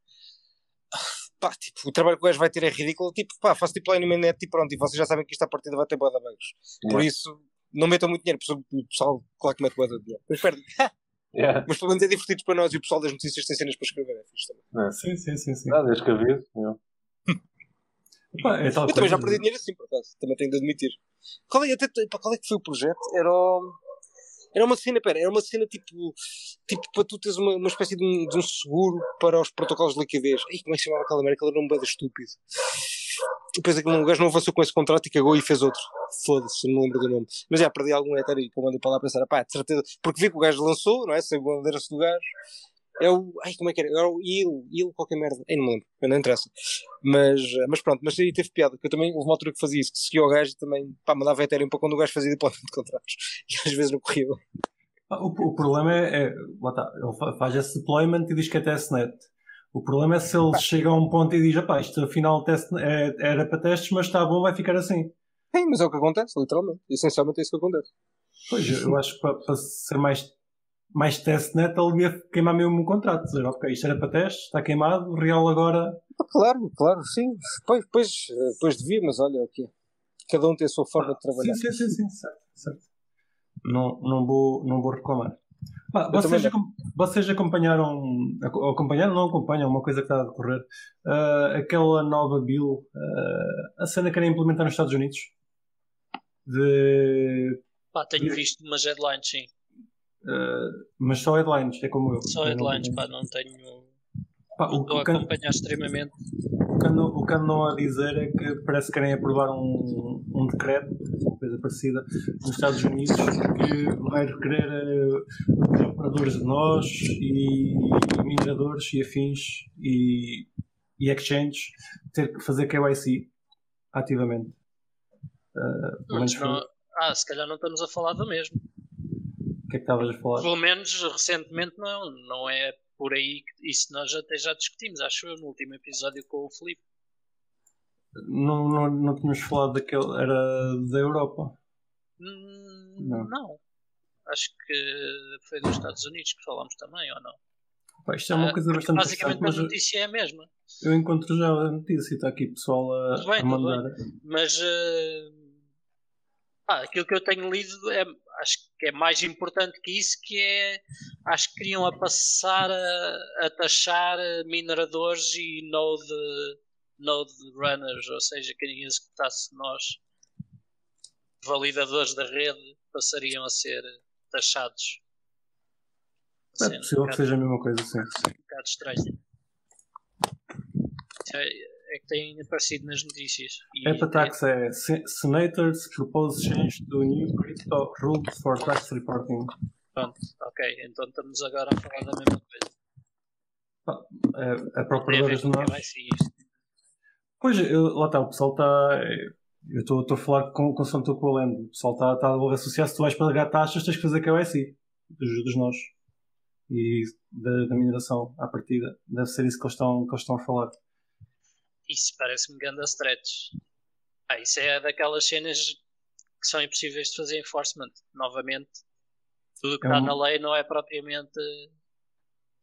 pá, tipo, o trabalho que o gajo vai ter é ridículo. Tipo, pá, faço deploy no mainnet e pronto, e vocês já sabem que isto à partida vai ter boa de bugs. Por isso, não metam muito dinheiro, o pessoal, claro que mete boa de dinheiro, mas perdem. Yeah. Mas pelo menos é divertido para nós e o pessoal das notícias tem cenas para escrever, é fixe também. É. Sim, sim, sim. sim. Ah, desde que aviso. É eu também já perdi dinheiro assim, por acaso, também tenho de admitir. Qual é, até, qual é que foi o projeto? Era, era uma cena, pera, era uma cena tipo, tipo para tu teres uma, uma espécie de um, de um seguro para os protocolos de liquidez. Ai, como é que se chamava aquela merda? Aquele era um bando estúpido. Depois aquele um gajo não avançou com esse contrato e cagou e fez outro. Foda-se, não me lembro do nome. Mas já perdi algum Ethereum e mandei para lá pensar, pá, de certeza. Porque vi que o gajo lançou, não é? Sei o bandeira-se do gajo. É o. Ai, como é que era? Era o Il, Il qualquer merda. Ai, não me lembro, não interessa. Mas, mas pronto, mas aí teve piada, que eu também houve uma altura que fazia isso, que seguia o gajo e também, pá, mandava Ethereum para quando o gajo fazia depósito de contratos. E às vezes não corria bem. O, o problema é, é tá, ele faz esse deployment e diz que é testnet. O problema é se ele chega a um ponto e diz, isto afinal teste, é, era para testes, mas está bom, vai ficar assim. Sim, mas é o que acontece, literalmente. Essencialmente é isso que acontece. Pois, eu acho que para, para ser mais, mais testnet, ele devia queimar mesmo um contrato. Dizer, ok, isto era para testes, está queimado, o real agora. Ah, claro, claro, sim. Pois, pois, pois devia, mas olha o que Cada um tem a sua forma ah, de trabalhar. Sim, sim, sim, sim certo, certo. Não, não, vou, não vou reclamar. Ah, vocês, vocês acompanharam, acompanharam, não acompanham uma coisa que está a decorrer, uh, aquela nova bill, uh, a cena que querem implementar nos Estados Unidos? De. Pá, tenho visto umas headlines, sim. Uh, mas só headlines, é como eu. Só headlines, não, pá, não tenho. Pá, o, Estou a acompanhar extremamente que andam, o que andam a dizer é que parece que querem aprovar um, um decreto, coisa parecida, nos Estados Unidos, que vai requerer uh, operadores de nós e mineradores e afins e, e exchanges ter que fazer KYC ativamente. Uh, Mas não, ah, se calhar não estamos a falar do mesmo. O que é que estavas a falar? Pelo menos recentemente não, não é por aí, isso nós até já discutimos, acho eu, no último episódio com o Felipe. Não, não, não tínhamos falado daquele, era da Europa? Hum, não. não. Acho que foi dos Estados Unidos que falámos também, ou não? Pá, isto é uma ah, coisa bastante Basicamente a notícia é a mesma. Eu encontro já a notícia, está aqui pessoal a, bem, a mandar. Mas uh, Ah, aquilo que eu tenho lido é, acho que é mais importante que isso, que é acho que queriam a passar a, a taxar mineradores e node, node runners, ou seja, quem executasse nós, validadores da rede, passariam a ser taxados. É possível um que seja a mesma coisa, sim. Um bocado estranho. É, é que tem aparecido nas notícias. Epatax é, é Senators propose change to new crypto rules for tax reporting. Pronto, ok. Então estamos agora a falar da mesma coisa. É, a procuradora de nós. Pois, eu, lá está, o pessoal está. Eu estou a falar com, com o Santo Colendo. O pessoal está tá a associar. Se tu vais pagar taxas, tens que fazer KYC dos, dos nós e da, da mineração à partida. Deve ser isso que eles estão, que eles estão a falar. Isso parece-me grande stretch. Ah, isso é daquelas cenas que são impossíveis de fazer enforcement. Novamente, tudo que é está um... na lei não é propriamente.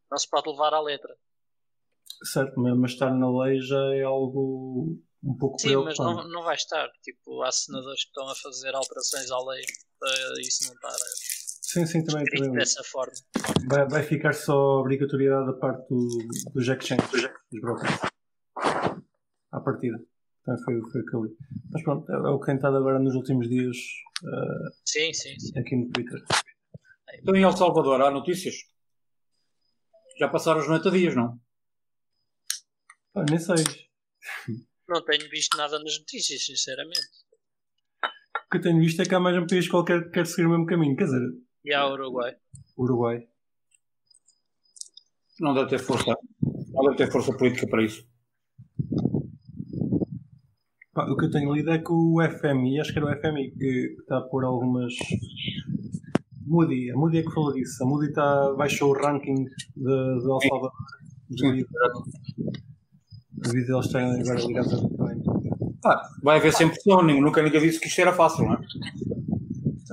não se pode levar à letra. Certo, mas estar na lei já é algo um pouco Sim, mas não, não vai estar. Tipo, há senadores que estão a fazer alterações à lei para isso não estar. Sim, sim, também. também. dessa forma. Vai, vai ficar só obrigatoriedade da parte do, do Jack Chain, dos brokers. À partida. Também foi, foi o que eu li. Mas pronto, é, é o que tem estado agora nos últimos dias uh, sim, sim, sim. aqui no Twitter. Então em El Salvador há notícias? Já passaram os 90 dias, não? Ah, nem sei. Não tenho visto nada nas notícias, sinceramente. O que eu tenho visto é que há mais um país qualquer que quer seguir o mesmo caminho. Quer dizer, e ao Uruguai. Uruguai. Não deve ter força. Não deve ter força política para isso. Pá, o que eu tenho lido é que o FMI, acho que era o FMI que está a pôr algumas. Moody, a Moody é que falou disso. A Moody está, baixou o ranking de, de El Salvador a eles estarem agora ligados a Bitcoin. Ah, vai haver sempre pressão, nunca ninguém disse que isto era fácil, não é?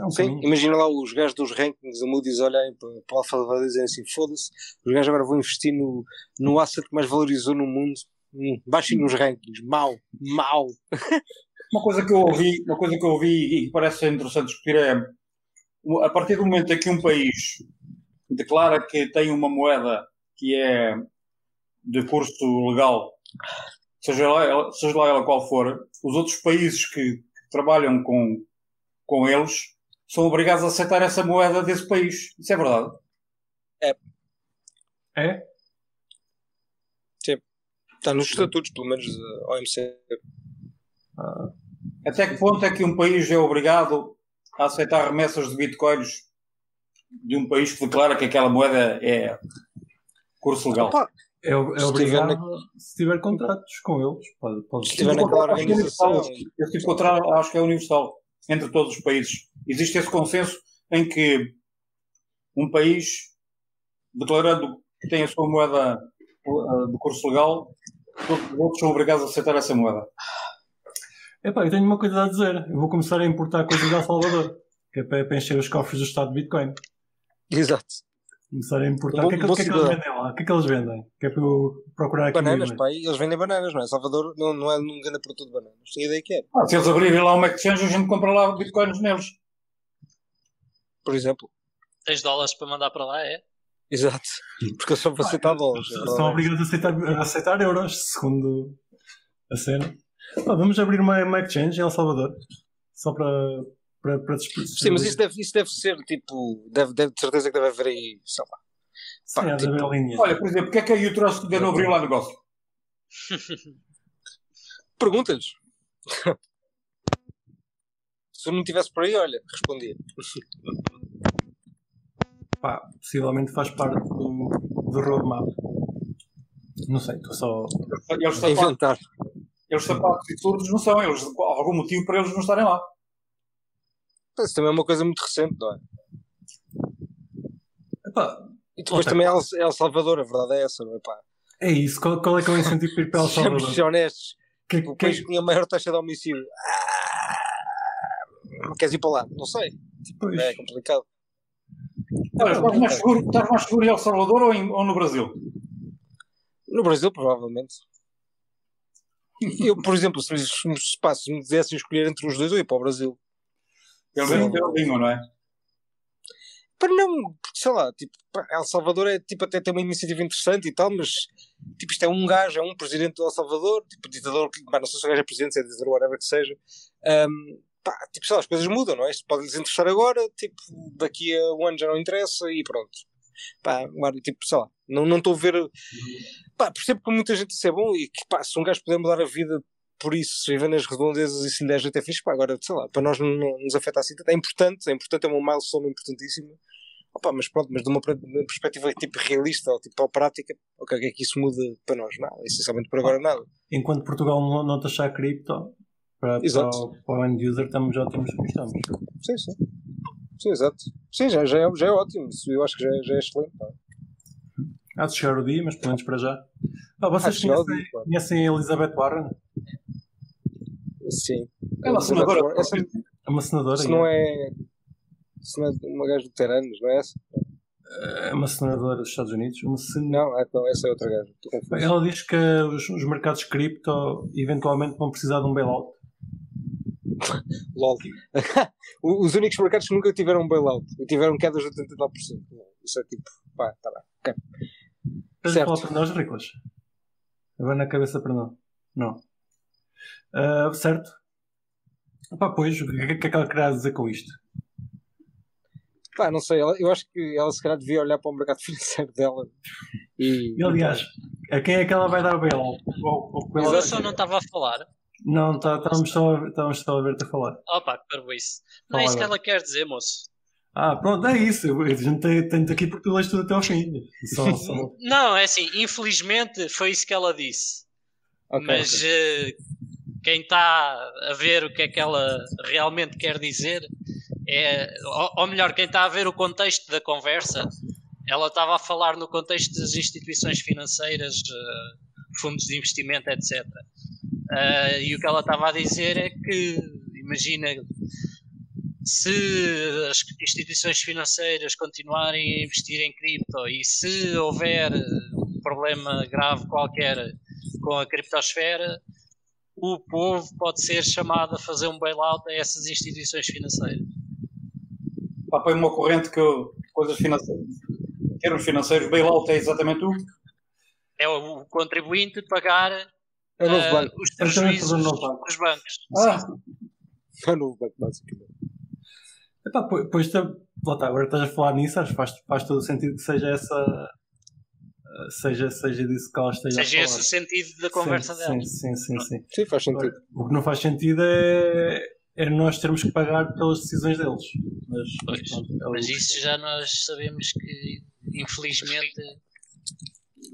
Um Sim, imagina lá os gajos dos rankings da Moody's olharem para, para o Alpha e dizerem assim: foda-se, os gajos agora vão investir no, no asset que mais valorizou no mundo. Hum, baixem nos rankings, mal, mal. uma coisa que eu ouvi, uma coisa que eu ouvi e que parece ser interessante discutir é a partir do momento em que um país declara que tem uma moeda que é de curso legal, seja lá, seja lá ela qual for, os outros países que, que trabalham com, com eles são obrigados a aceitar essa moeda desse país. Isso é verdade? É. É? Sim. Está nos estatutos, pelo menos, da OMC. Ah. Até que ponto é que um país é obrigado a aceitar remessas de bitcoins de um país que declara que aquela moeda é curso legal? Opa. É, é obrigado se tiver, se tiver contratos com eles. Pode, pode se tiver naquela organização. Esse tipo de contrato acho que é universal entre todos os países. Existe esse consenso em que um país, declarando que tem a sua moeda uh, de curso legal, todos os outros são obrigados a aceitar essa moeda. Epá, eu tenho uma coisa a dizer. Eu vou começar a importar coisas de El Salvador, que é para, encher os cofres do Estado de Bitcoin. Exato. Começar a importar. O que, é que, que, é que eles vendem lá? O que é que eles vendem? Que é para eu procurar aqui. Bananas, pai. Eles vendem bananas, não é? Salvador não, não é um grande produto de bananas. Tenho ideia que é. Ah, se eles abrirem lá uma exchange, a gente compra lá bitcoins neles. Por exemplo. Tens dólares para mandar para lá, é? Exato. Porque eles são para aceitar dólares. São obrigados a aceitar, a aceitar euros, segundo a cena. Ah, vamos abrir uma, uma exchange em El Salvador. Só para para, para Sim, mas isso deve, isso deve ser tipo. Deve, deve, de certeza que deve haver aí. Sei lá. Pá, Sim, tipo, olha, por exemplo, porque é que a YouTrust ainda não abriu lá negócio? Perguntas. Se eu não estivesse por aí, olha, respondia. Pá, possivelmente faz parte do, do roadmap. Não sei, estou só. Eles, inventar. Eles sapatos e todos não são, eles, algum motivo para eles não estarem lá. Isso também é uma coisa muito recente, não é? Epá, e depois também é El, El Salvador, a verdade é essa, não é? Pá. É isso, qual, qual é que é o incentivo para ir para El Salvador? Ser honestos. Que, o país que tinha a maior taxa de homicídio. Ah, queres ir para lá? Não sei. Tipo, é complicado. Olha, estás mais seguro, estás mais seguro em El Salvador ou, em, ou no Brasil? No Brasil, provavelmente. Eu, por exemplo, se, se, se me dissessem escolher entre os dois, eu ia para o Brasil. Pelo menos a língua, não é? Para não, porque sei lá, tipo, El Salvador é tipo até tem uma iniciativa interessante e tal, mas tipo, isto é um gajo, é um presidente do El Salvador, tipo, ditador, pá, não sei se o gajo é presidente, se é ditador, whatever que seja. Um, pá, tipo, sei lá, as coisas mudam, não é? Isto pode lhes interessar agora, tipo, daqui a um ano já não interessa e pronto. Pá, tipo, sei lá, não estou a ver. Pá, percebo que muita gente isso é bom e que, pá, se um gajo puder mudar a vida por isso, e vendo as redondezas e se lhe der jeito é fixe, pá, agora, sei lá, para nós não, não nos afeta assim tanto. É importante, é importante, é uma milestone importantíssima. Opa, mas pronto, mas de uma, perspectiva tipo realista ou tipo prática, o que é que isso muda para nós? Nada, essencialmente por agora nada. Enquanto Portugal não, não taxar cripto, para, para, para, o end user estamos ótimos como estamos. Sim, sim. Sim, exato. Sim, já, já, é, já é ótimo. Eu acho que já, já é excelente. Pá. Há de chegar o dia, mas pelo menos para já. Ah, vocês conhecem, conhecem a Elizabeth Warren? Sim. É uma senadora. Essa, é uma senadora. Se não é. Se não é uma gaja de Teranos, não é essa? É uma senadora dos Estados Unidos. Uma sen... Não, então essa é outra gaja. Ela diz que os, os mercados cripto eventualmente vão precisar de um bailout. LOL. Os únicos mercados que nunca tiveram um bailout e tiveram quedas de 89%. Isso é tipo, pá, tá bem. Okay. Estás a falar para nós, Ricos? Agora na cabeça para não. Não. Uh, certo. Pá, pois, o que, é que ela queria dizer com isto? Pá, não sei, eu acho que ela se calhar devia olhar para o mercado financeiro dela e. e aliás, a quem é que ela vai dar o bailout? Mas eu só não estava a falar. Não, tá, estávamos só, estávamos só a ver-te a falar. Opa, que isso. Não é isso que ela quer dizer, moço. Ah, pronto, é isso. A gente tem, tem aqui porque tu lês tudo até ao fim. Só, só... Não, é assim, infelizmente foi isso que ela disse. Okay, Mas okay. Uh, quem está a ver o que é que ela realmente quer dizer é, ou, ou melhor, quem está a ver o contexto da conversa, ela estava a falar no contexto das instituições financeiras, uh, fundos de investimento, etc. Uh, e o que ela estava a dizer é que, imagina, se as instituições financeiras continuarem a investir em cripto e se houver um problema grave qualquer com a criptosfera, o povo pode ser chamado a fazer um bailout a essas instituições financeiras. Para uma corrente que coisas financeiras, termos financeiros, bailout é exatamente o? É o contribuinte pagar é o novo banco. Uh, os prejuízos dos bancos. Ah, é o novo banco, basicamente. Epá, pois, tá, agora estás a falar nisso, acho que faz, faz todo o sentido que seja essa. Seja, seja disso que ela esteja Seja esse o sentido da conversa sim, dela. Sim, sim, sim, sim. Sim, faz sentido. Agora, o que não faz sentido é, é nós termos que pagar pelas decisões deles. Mas, pois, pronto, é mas isso já nós sabemos que, infelizmente,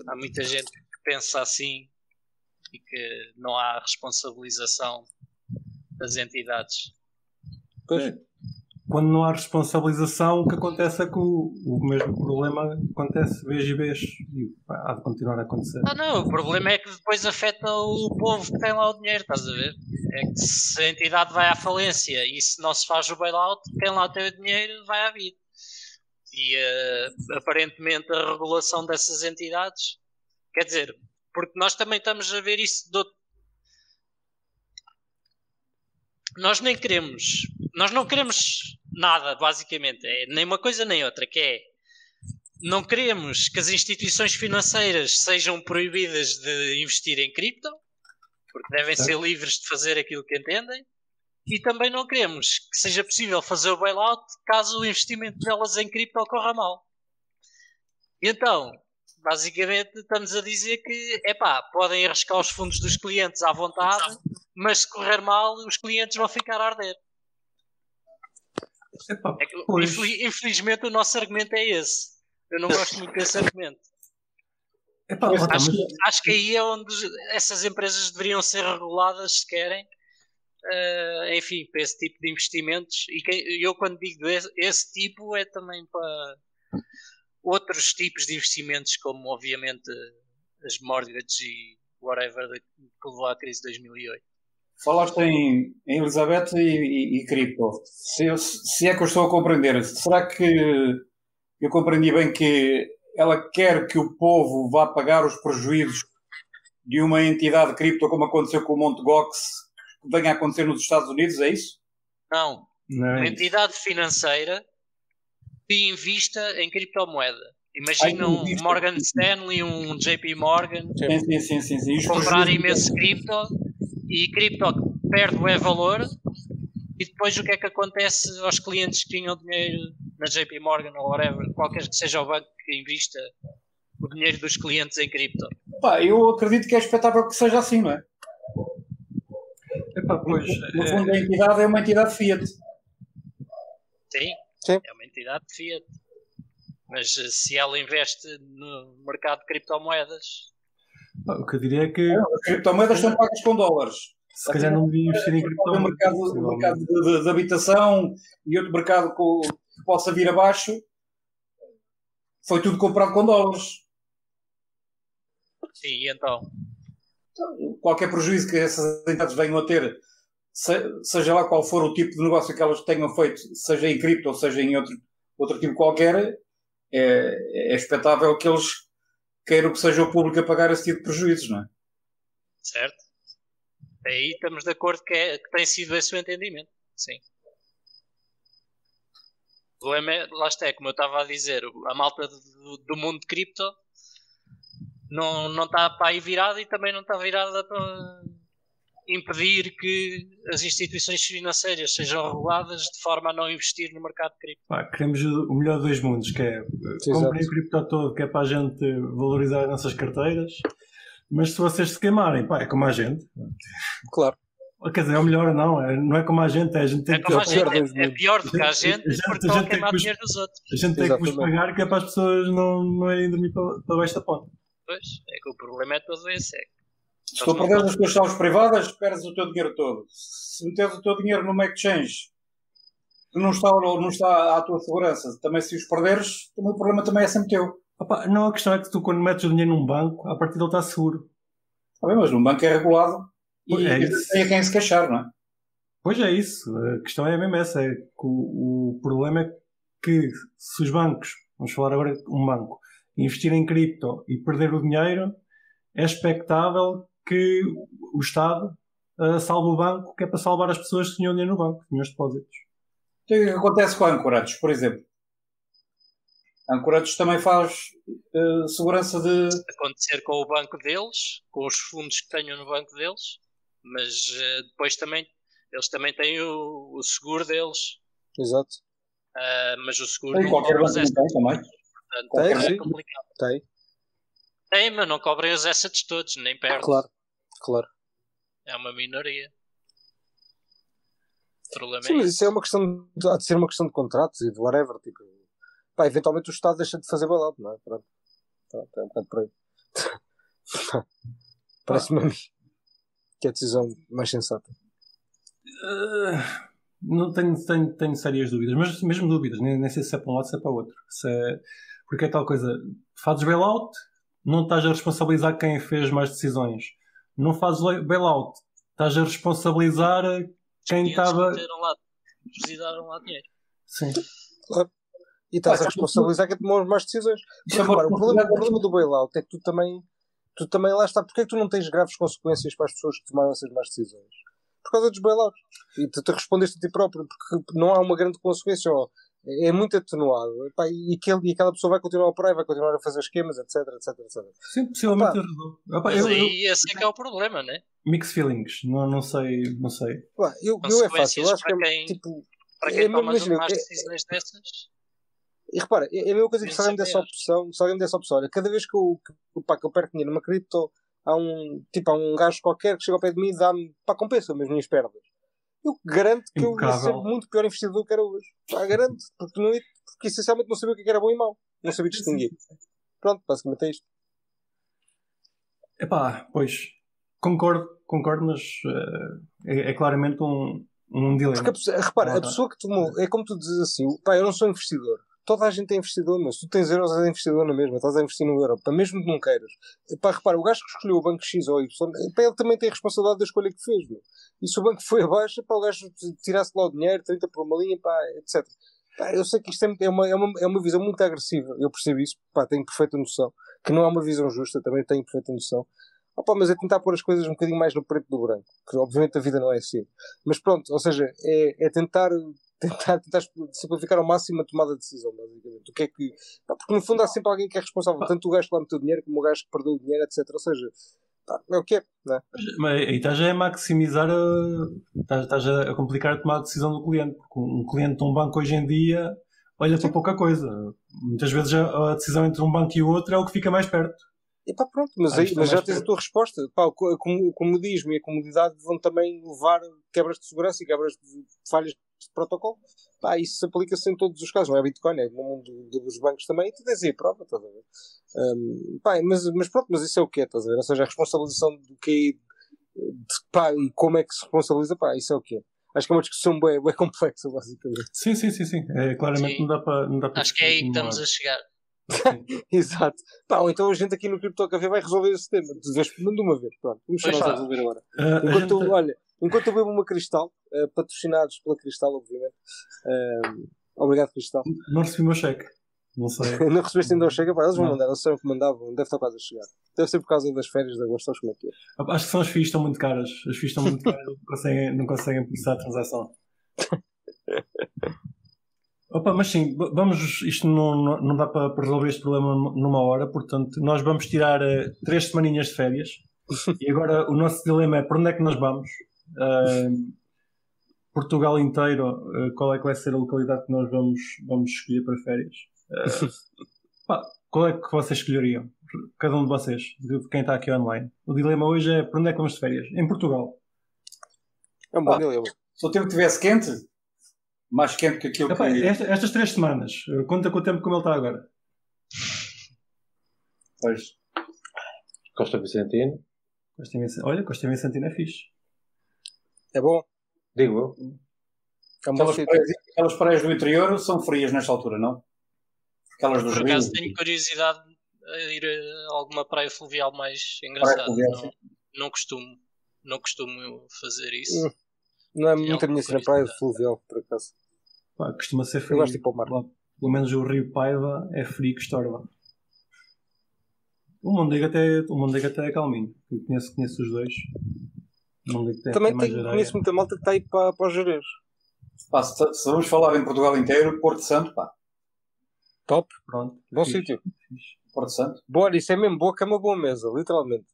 há muita gente que pensa assim e que não há responsabilização das entidades. Pois. Quando não há responsabilização, o que acontece é que o, o mesmo problema acontece vez e vez e há de continuar a acontecer. Ah, não, o problema é que depois afeta o povo que tem lá o dinheiro, estás a ver? É que se a entidade vai à falência e se não se faz o bailout, quem lá tem o dinheiro vai à vida. E uh, aparentemente a regulação dessas entidades, quer dizer, porque nós também estamos a ver isso de outro... Nós nem queremos, nós não queremos nada, basicamente, é nem uma coisa nem outra, que é não queremos que as instituições financeiras sejam proibidas de investir em cripto, porque devem ser livres de fazer aquilo que entendem, e também não queremos que seja possível fazer o bailout caso o investimento delas em cripto corra mal. E então, basicamente estamos a dizer que epá, podem arriscar os fundos dos clientes à vontade, mas se correr mal, os clientes vão ficar a arder. Epá, é que, infelizmente o nosso argumento é esse. Eu não gosto muito desse argumento. Epá, acho, mas... acho, que aí é onde essas empresas deveriam ser reguladas se querem. Uh, enfim, para esse tipo de investimentos. E que, eu, quando digo esse, esse tipo, é também para outros tipos de investimentos, como obviamente as mortgages e whatever que levou à crise de 2008. Falaste em, em Elizabeth e, e, e cripto. Se, se, é que eu estou a compreender, será que eu compreendi bem que ela quer que o povo vá pagar os prejuízos de uma entidade cripto, como aconteceu com o Mt. Gox, que venha a acontecer nos Estados Unidos? É isso? Não, É uma entidade financeira que invista em criptomoeda. Imagina um Morgan Stanley, um JP Morgan sim, sim, sim, sim. comprar imenso cripto e cripto perde o valor e depois o que é que acontece aos clientes que tinham dinheiro na JP Morgan ou whatever, qualquer que seja o banco que invista o dinheiro dos clientes em cripto? Pá, eu acredito que é expectável que seja assim, não é? Epá, pois, no fundo, é... a entidade é uma entidade Fiat. Sim, Sim. é uma entidade Fiat. Mas eh, se ela investe no mercado de criptomoedas. O que eu diria é que. As criptomoedas são pagas com dólares. Se calhar não devia investir em criptomoedas. Um mercado, mercado de, de, de, habitação e outro mercado que, que possa vir abaixo. Foi tudo comprado com dólares. Sim, e então? então? Qualquer prejuízo que essas entidades venham a ter, seja lá qual for o tipo de negócio que elas tenham feito, seja em cripto ou seja em outro, outro tipo qualquer, é, é expectável que eles queiram que seja o público a pagar esse tipo de prejuízos, não é? Certo. Aí estamos de acordo que, é, que tem sido esse o entendimento. Sim. O problema é, lá está, é como eu estava a dizer, a malta do, do mundo de cripto não, não está para aí virada e também não está virada para impedir que as instituições financeiras sejam reguladas de forma a não investir no mercado de cripto. Pá, queremos o melhor dos dois mundos, que é comprem o cripto todo, que é para a gente valorizar as nossas carteiras, mas se vocês se queimarem, pá, é como a gente. Claro. Quer dizer, é o melhor, não, é, não é como a gente, é a gente tem é que. A gente, é, é, pior do que a gente, a gente porque estão a queimar dinheiro dos outros. A gente tem que vos pagar que é para as pessoas não, não irem dormir para, para baixo da ponta. Pois, é que o problema é todo esse, é se tu perderes as tuas chaves privadas, perdes o teu dinheiro todo. Se meteres o teu dinheiro numa exchange que não está, não está à tua segurança, também se os perderes, o problema também é sempre teu. Opa, não, a questão é que tu quando metes o dinheiro num banco, a partir dele está seguro. Está bem, mas num banco é regulado e é tem a quem se queixar, não é? Pois é isso. A questão é mesmo essa. É que o, o problema é que se os bancos, vamos falar agora de um banco, investir em cripto e perder o dinheiro, é expectável que o Estado uh, salva o banco, que é para salvar as pessoas que tinham dinheiro no banco, que tinham os depósitos. Então, o que acontece com a Ancorados, por exemplo? A Ancorados também faz uh, segurança de. Acontecer com o banco deles, com os fundos que tenham no banco deles, mas uh, depois também eles também têm o, o seguro deles. Exato. Uh, mas o seguro tem, qualquer banco tem também. Portanto, tem, é complicado. Tem. Tem, mas não cobrem os assets todos, nem perto. Claro. Claro. É uma minoria. O problema Sim, é mas isso é uma questão. De, há de ser uma questão de contratos e de whatever. Tipo, pá, eventualmente o Estado deixa de fazer bailout, não é? Pronto. Pronto, é um bocado por aí. Parece-me que é a decisão mais sensata. Uh, não tenho, tenho, tenho sérias dúvidas, mas mesmo dúvidas, nem, nem sei se é para um lado ou se é para o outro. Se é, porque é tal coisa, fazes bailout, não estás a responsabilizar quem fez mais decisões não fazes bailout, estás a responsabilizar quem estava. Precisaram lá dinheiro. Sim. Claro. E estás a responsabilizar quem tomou mais decisões. Porque, repara, o, problema, o problema do bailout é que tu também, tu também lá está. Porquê é que tu não tens graves consequências para as pessoas que tomaram essas más decisões? Por causa dos bailouts. E tu te respondeste a ti próprio, porque não há uma grande consequência. Ou é muito atenuado epá, e, aquele, e aquela pessoa vai continuar por aí, vai continuar a fazer esquemas, etc, etc, etc. Sim, possivelmente tem razão. Epá, eu, eu, esse é que é o problema, né? Mixed feelings, não, não sei, não sei. Epá, eu, eu é fácil, eu acho que é quem, tipo. Para quem é, toma imagina, mais é, decisões dessas. E repara, é, é a mesma coisa que se alguém me desse a opção, se alguém me desse a opção, olha, cada vez que eu, que, pá, que eu perco dinheiro numa cripto, há um, tipo, há um gajo qualquer que chega ao pé de mim e dá-me, pá, compensa as minhas perdas eu garanto que Impecável. eu ia ser muito pior investidor do que era hoje. Pá, garanto, porque, não, porque essencialmente não sabia o que era bom e mau. Não sabia distinguir. Pronto, basicamente é isto. Epá, pois, concordo, concordo, mas uh, é, é, claramente um, um dilema. Porque, a, repara, a pessoa que tomou, é como tu dizes assim, pá, eu não sou investidor toda a gente é investidor, mas tu tens euros, és investidor na mesma, estás a investir no euro, para mesmo que não queiras. Pá, repara, o gajo que escolheu o banco X ou Y, para ele também tem a responsabilidade da escolha que fez, meu. E se o banco foi abaixo, para o gajo tirasse lá o dinheiro, 30 por uma linha, pá, etc. Pá, eu sei que isto é, é, uma, é, uma, é uma visão muito agressiva, eu percebo isso, pá, tenho perfeita noção. Que não é uma visão justa, também tenho perfeita noção. Opa, mas é tentar pôr as coisas um bocadinho mais no preto do branco, que obviamente a vida não é assim. Mas pronto, ou seja, é, é tentar tentar, tentar simplificar ao máximo a tomada de decisão, basicamente. O que é que. Porque no fundo há sempre alguém que é responsável, tanto o gajo que lá meteu dinheiro como o gajo que perdeu o dinheiro, etc. Ou seja, tá, é o que é, não é? Mas aí estás a maximizar a. Estás a complicar a tomada de decisão do cliente, porque um cliente de um banco hoje em dia olha para pouca coisa. Muitas vezes a, a decisão entre um banco e o outro é o que fica mais perto. E pá, pronto, mas, aí, mas já tens a tua resposta. Pá, o, o comodismo e a comodidade vão também levar quebras de segurança e quebras de falhas de protocolo. Pá, isso aplica-se em todos os casos, não é Bitcoin, é no mundo dos bancos também, e tu tens aí a prova, estás a ver? Um, pá, mas, mas pronto, mas isso é o que é, estás a ver? Ou seja, a responsabilização do que de, pá, e como é que se responsabiliza, pá, isso é o que é. Acho que é uma discussão bem, bem complexa, basicamente. Sim, sim, sim, sim. É, claramente sim. não dá para. Não dá para Acho que é aí que estamos a chegar. Exato. Pá, ou então a gente aqui no Crypto Café vai resolver esse tema. De vez de uma vez. Pronto, vamos chamar a resolver agora. Uh, enquanto, gente... olha, enquanto eu bebo uma Cristal, uh, patrocinados pela Cristal, obviamente. Uh, obrigado, Cristal. Não recebi o meu cheque. Não sei. não recebeste ainda o cheque? Pá, eles vão não. mandar, eles sabem que mandavam, deve estar quase a chegar. Deve ser por causa das férias de agosto, sabes como é que é? Acho que são as FIIs estão muito caras. As FIIs estão muito caras, não conseguem, não conseguem processar a transação. Opa, mas sim, vamos, isto não, não dá para resolver este problema numa hora, portanto, nós vamos tirar uh, três semaninhas de férias e agora o nosso dilema é para onde é que nós vamos? Uh, Portugal inteiro, uh, qual é que vai ser a localidade que nós vamos, vamos escolher para férias? Pá, qual é que vocês escolheriam? Cada um de vocês, de quem está aqui online. O dilema hoje é para onde é que vamos de férias? Em Portugal. É um bom dilema. Se o tempo estivesse quente, mais quente que aquilo Epá, que. Esta, estas três semanas, eh, conta com o tempo como ele está agora. Pois. Costa Vicentino. Costa Vicentino. Olha, Costa Vicentino é fixe. É bom. Digo eu. É aquelas, praias, aquelas praias do interior são frias nesta altura, não? Aquelas dos Por acaso tenho curiosidade a ir a alguma praia fluvial mais engraçada. Não, não, costumo, não costumo fazer isso. Hum. Não é muito a minha cena praia fluvial, por acaso. Pá, costuma ser frio. Eu gosto de ir para o mar. Pelo menos o Rio Paiva é frio que estorva. O Mondego até, o Mondego até é calminho. Eu conheço, conheço os dois. Tem, Também tem, conheço muita malta que está aí para, para os Jerez. Pá, se, se, vamos falar em Portugal inteiro, Porto Santo, pá. Top. Pronto. Bom sítio. Porto Santo. Boa, isso é mesmo boa, que é uma boa mesa, literalmente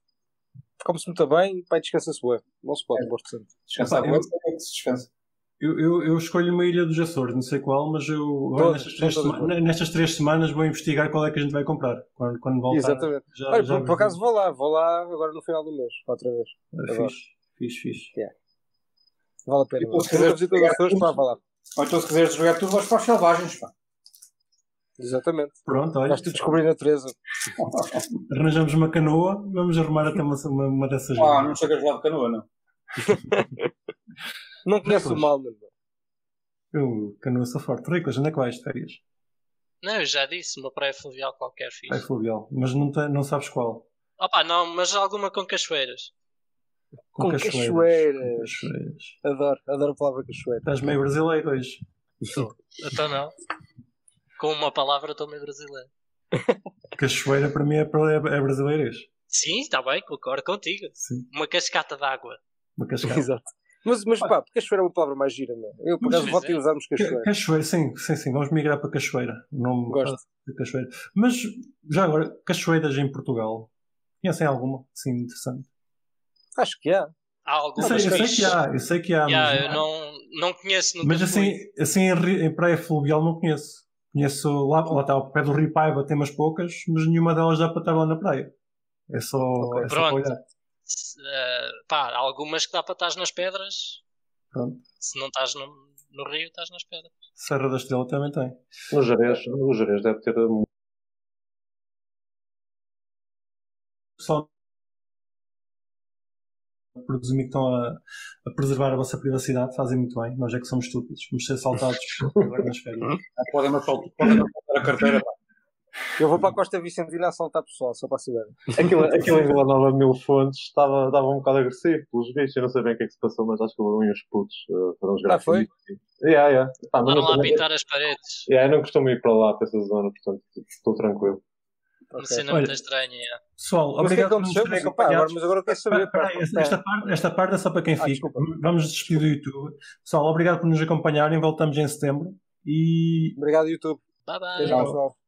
come-se muito bem, pai, descansa-se bem. Não se pode, é. Porto Santo. Descansar bem, é que se descansa. Eu, eu, eu, escolho uma ilha dos Açores, não sei qual, mas eu nestas, três semanas, nestas, três semanas, vou investigar qual é que a gente vai comprar quando, quando voltar. Exatamente. Já, Olha, já por, por acaso vou lá, vou lá agora no final do mês, outra vez. É, fixe, fixe. Yeah. Vale a pena. Se quiseres visitar os Açores, pá, lá. Ou então se quiseres jogar tudo, vais para os selvagens, pá. Exatamente. Pronto, olha. Vais-te descobrir a natureza. Arranjamos uma canoa, vamos arrumar até uma, uma, uma dessas. Ah, não chegas lá de canoa, não. não conheço o mal, mano. Eu, canoa sou forte. Ricos, onde é que vais de férias? Não, eu já disse, uma praia fluvial qualquer fiz. Praia fluvial, mas não, te, não sabes qual. Opa, não, mas alguma com cachoeiras. Com, com cachoeiras. cachoeiras. cachoeiras. Adoro, adoro a palavra cachoeira. Estás meio brasileiro hoje. Então não. Com uma palavra estou meio brasileiro. Cachoeira para mim é, é brasileiras. Sim, está bem, concordo contigo. Sim. Uma cascata d'água. Uma cascata. Exato. Mas, mas pá, cachoeira é uma palavra mais gira, meu. Eu por acaso voto em usarmos cachoeira. Cachoeira, sim, sim, sim. Vamos migrar para cachoeira. O nome Gosto. de cachoeira. Mas já agora, cachoeiras em Portugal. Conhecem alguma? Sim, interessante. Acho que há. Há algumas eu sei, eu sei que há, eu sei que há. Yeah, mas, eu não, não conheço. Mas assim, assim em, em praia fluvial não conheço. Conheço lá, lá está o pé do Rio Paiva, tem umas poucas, mas nenhuma delas dá para estar lá na praia. É só, okay. é só Pronto. Uh, pá, algumas que dá para estar nas pedras. Pronto. Se não estás no, no rio, estás nas pedras. Serra da Estrela também tem. O Jerez, o Jerez deve ter. Só presumir que estão a, a, preservar a vossa privacidade, fazem muito bem. Nós é que somos estúpidos, vamos ser assaltados agora nas férias. Podem-me assaltar, podem a carteira. Eu vou para a Costa Vicentina assaltar pessoal, só para saber. Aquilo, aquilo em Vila Nova Mil Fontes estava, estava um bocado agressivo, pelos vistos. Eu não sei bem o que é que se passou, mas acho que houve uns putos uh, para uns Ah, foi? Yeah, yeah. Ah, lá pintar as paredes. Yeah, eu não costumo ir para lá, para essa zona, portanto estou tranquilo. Uma okay. cena muito estranha. Pessoal, mas obrigado por nos terem acompanhado. Mas agora eu quero saber. Pá, esta, esta, parte, esta parte é só para quem ah, fica. Desculpa. Vamos despedir do YouTube. Pessoal, obrigado por nos acompanharem. Voltamos em setembro. E. Obrigado, YouTube. Bye bye. Até já, pessoal.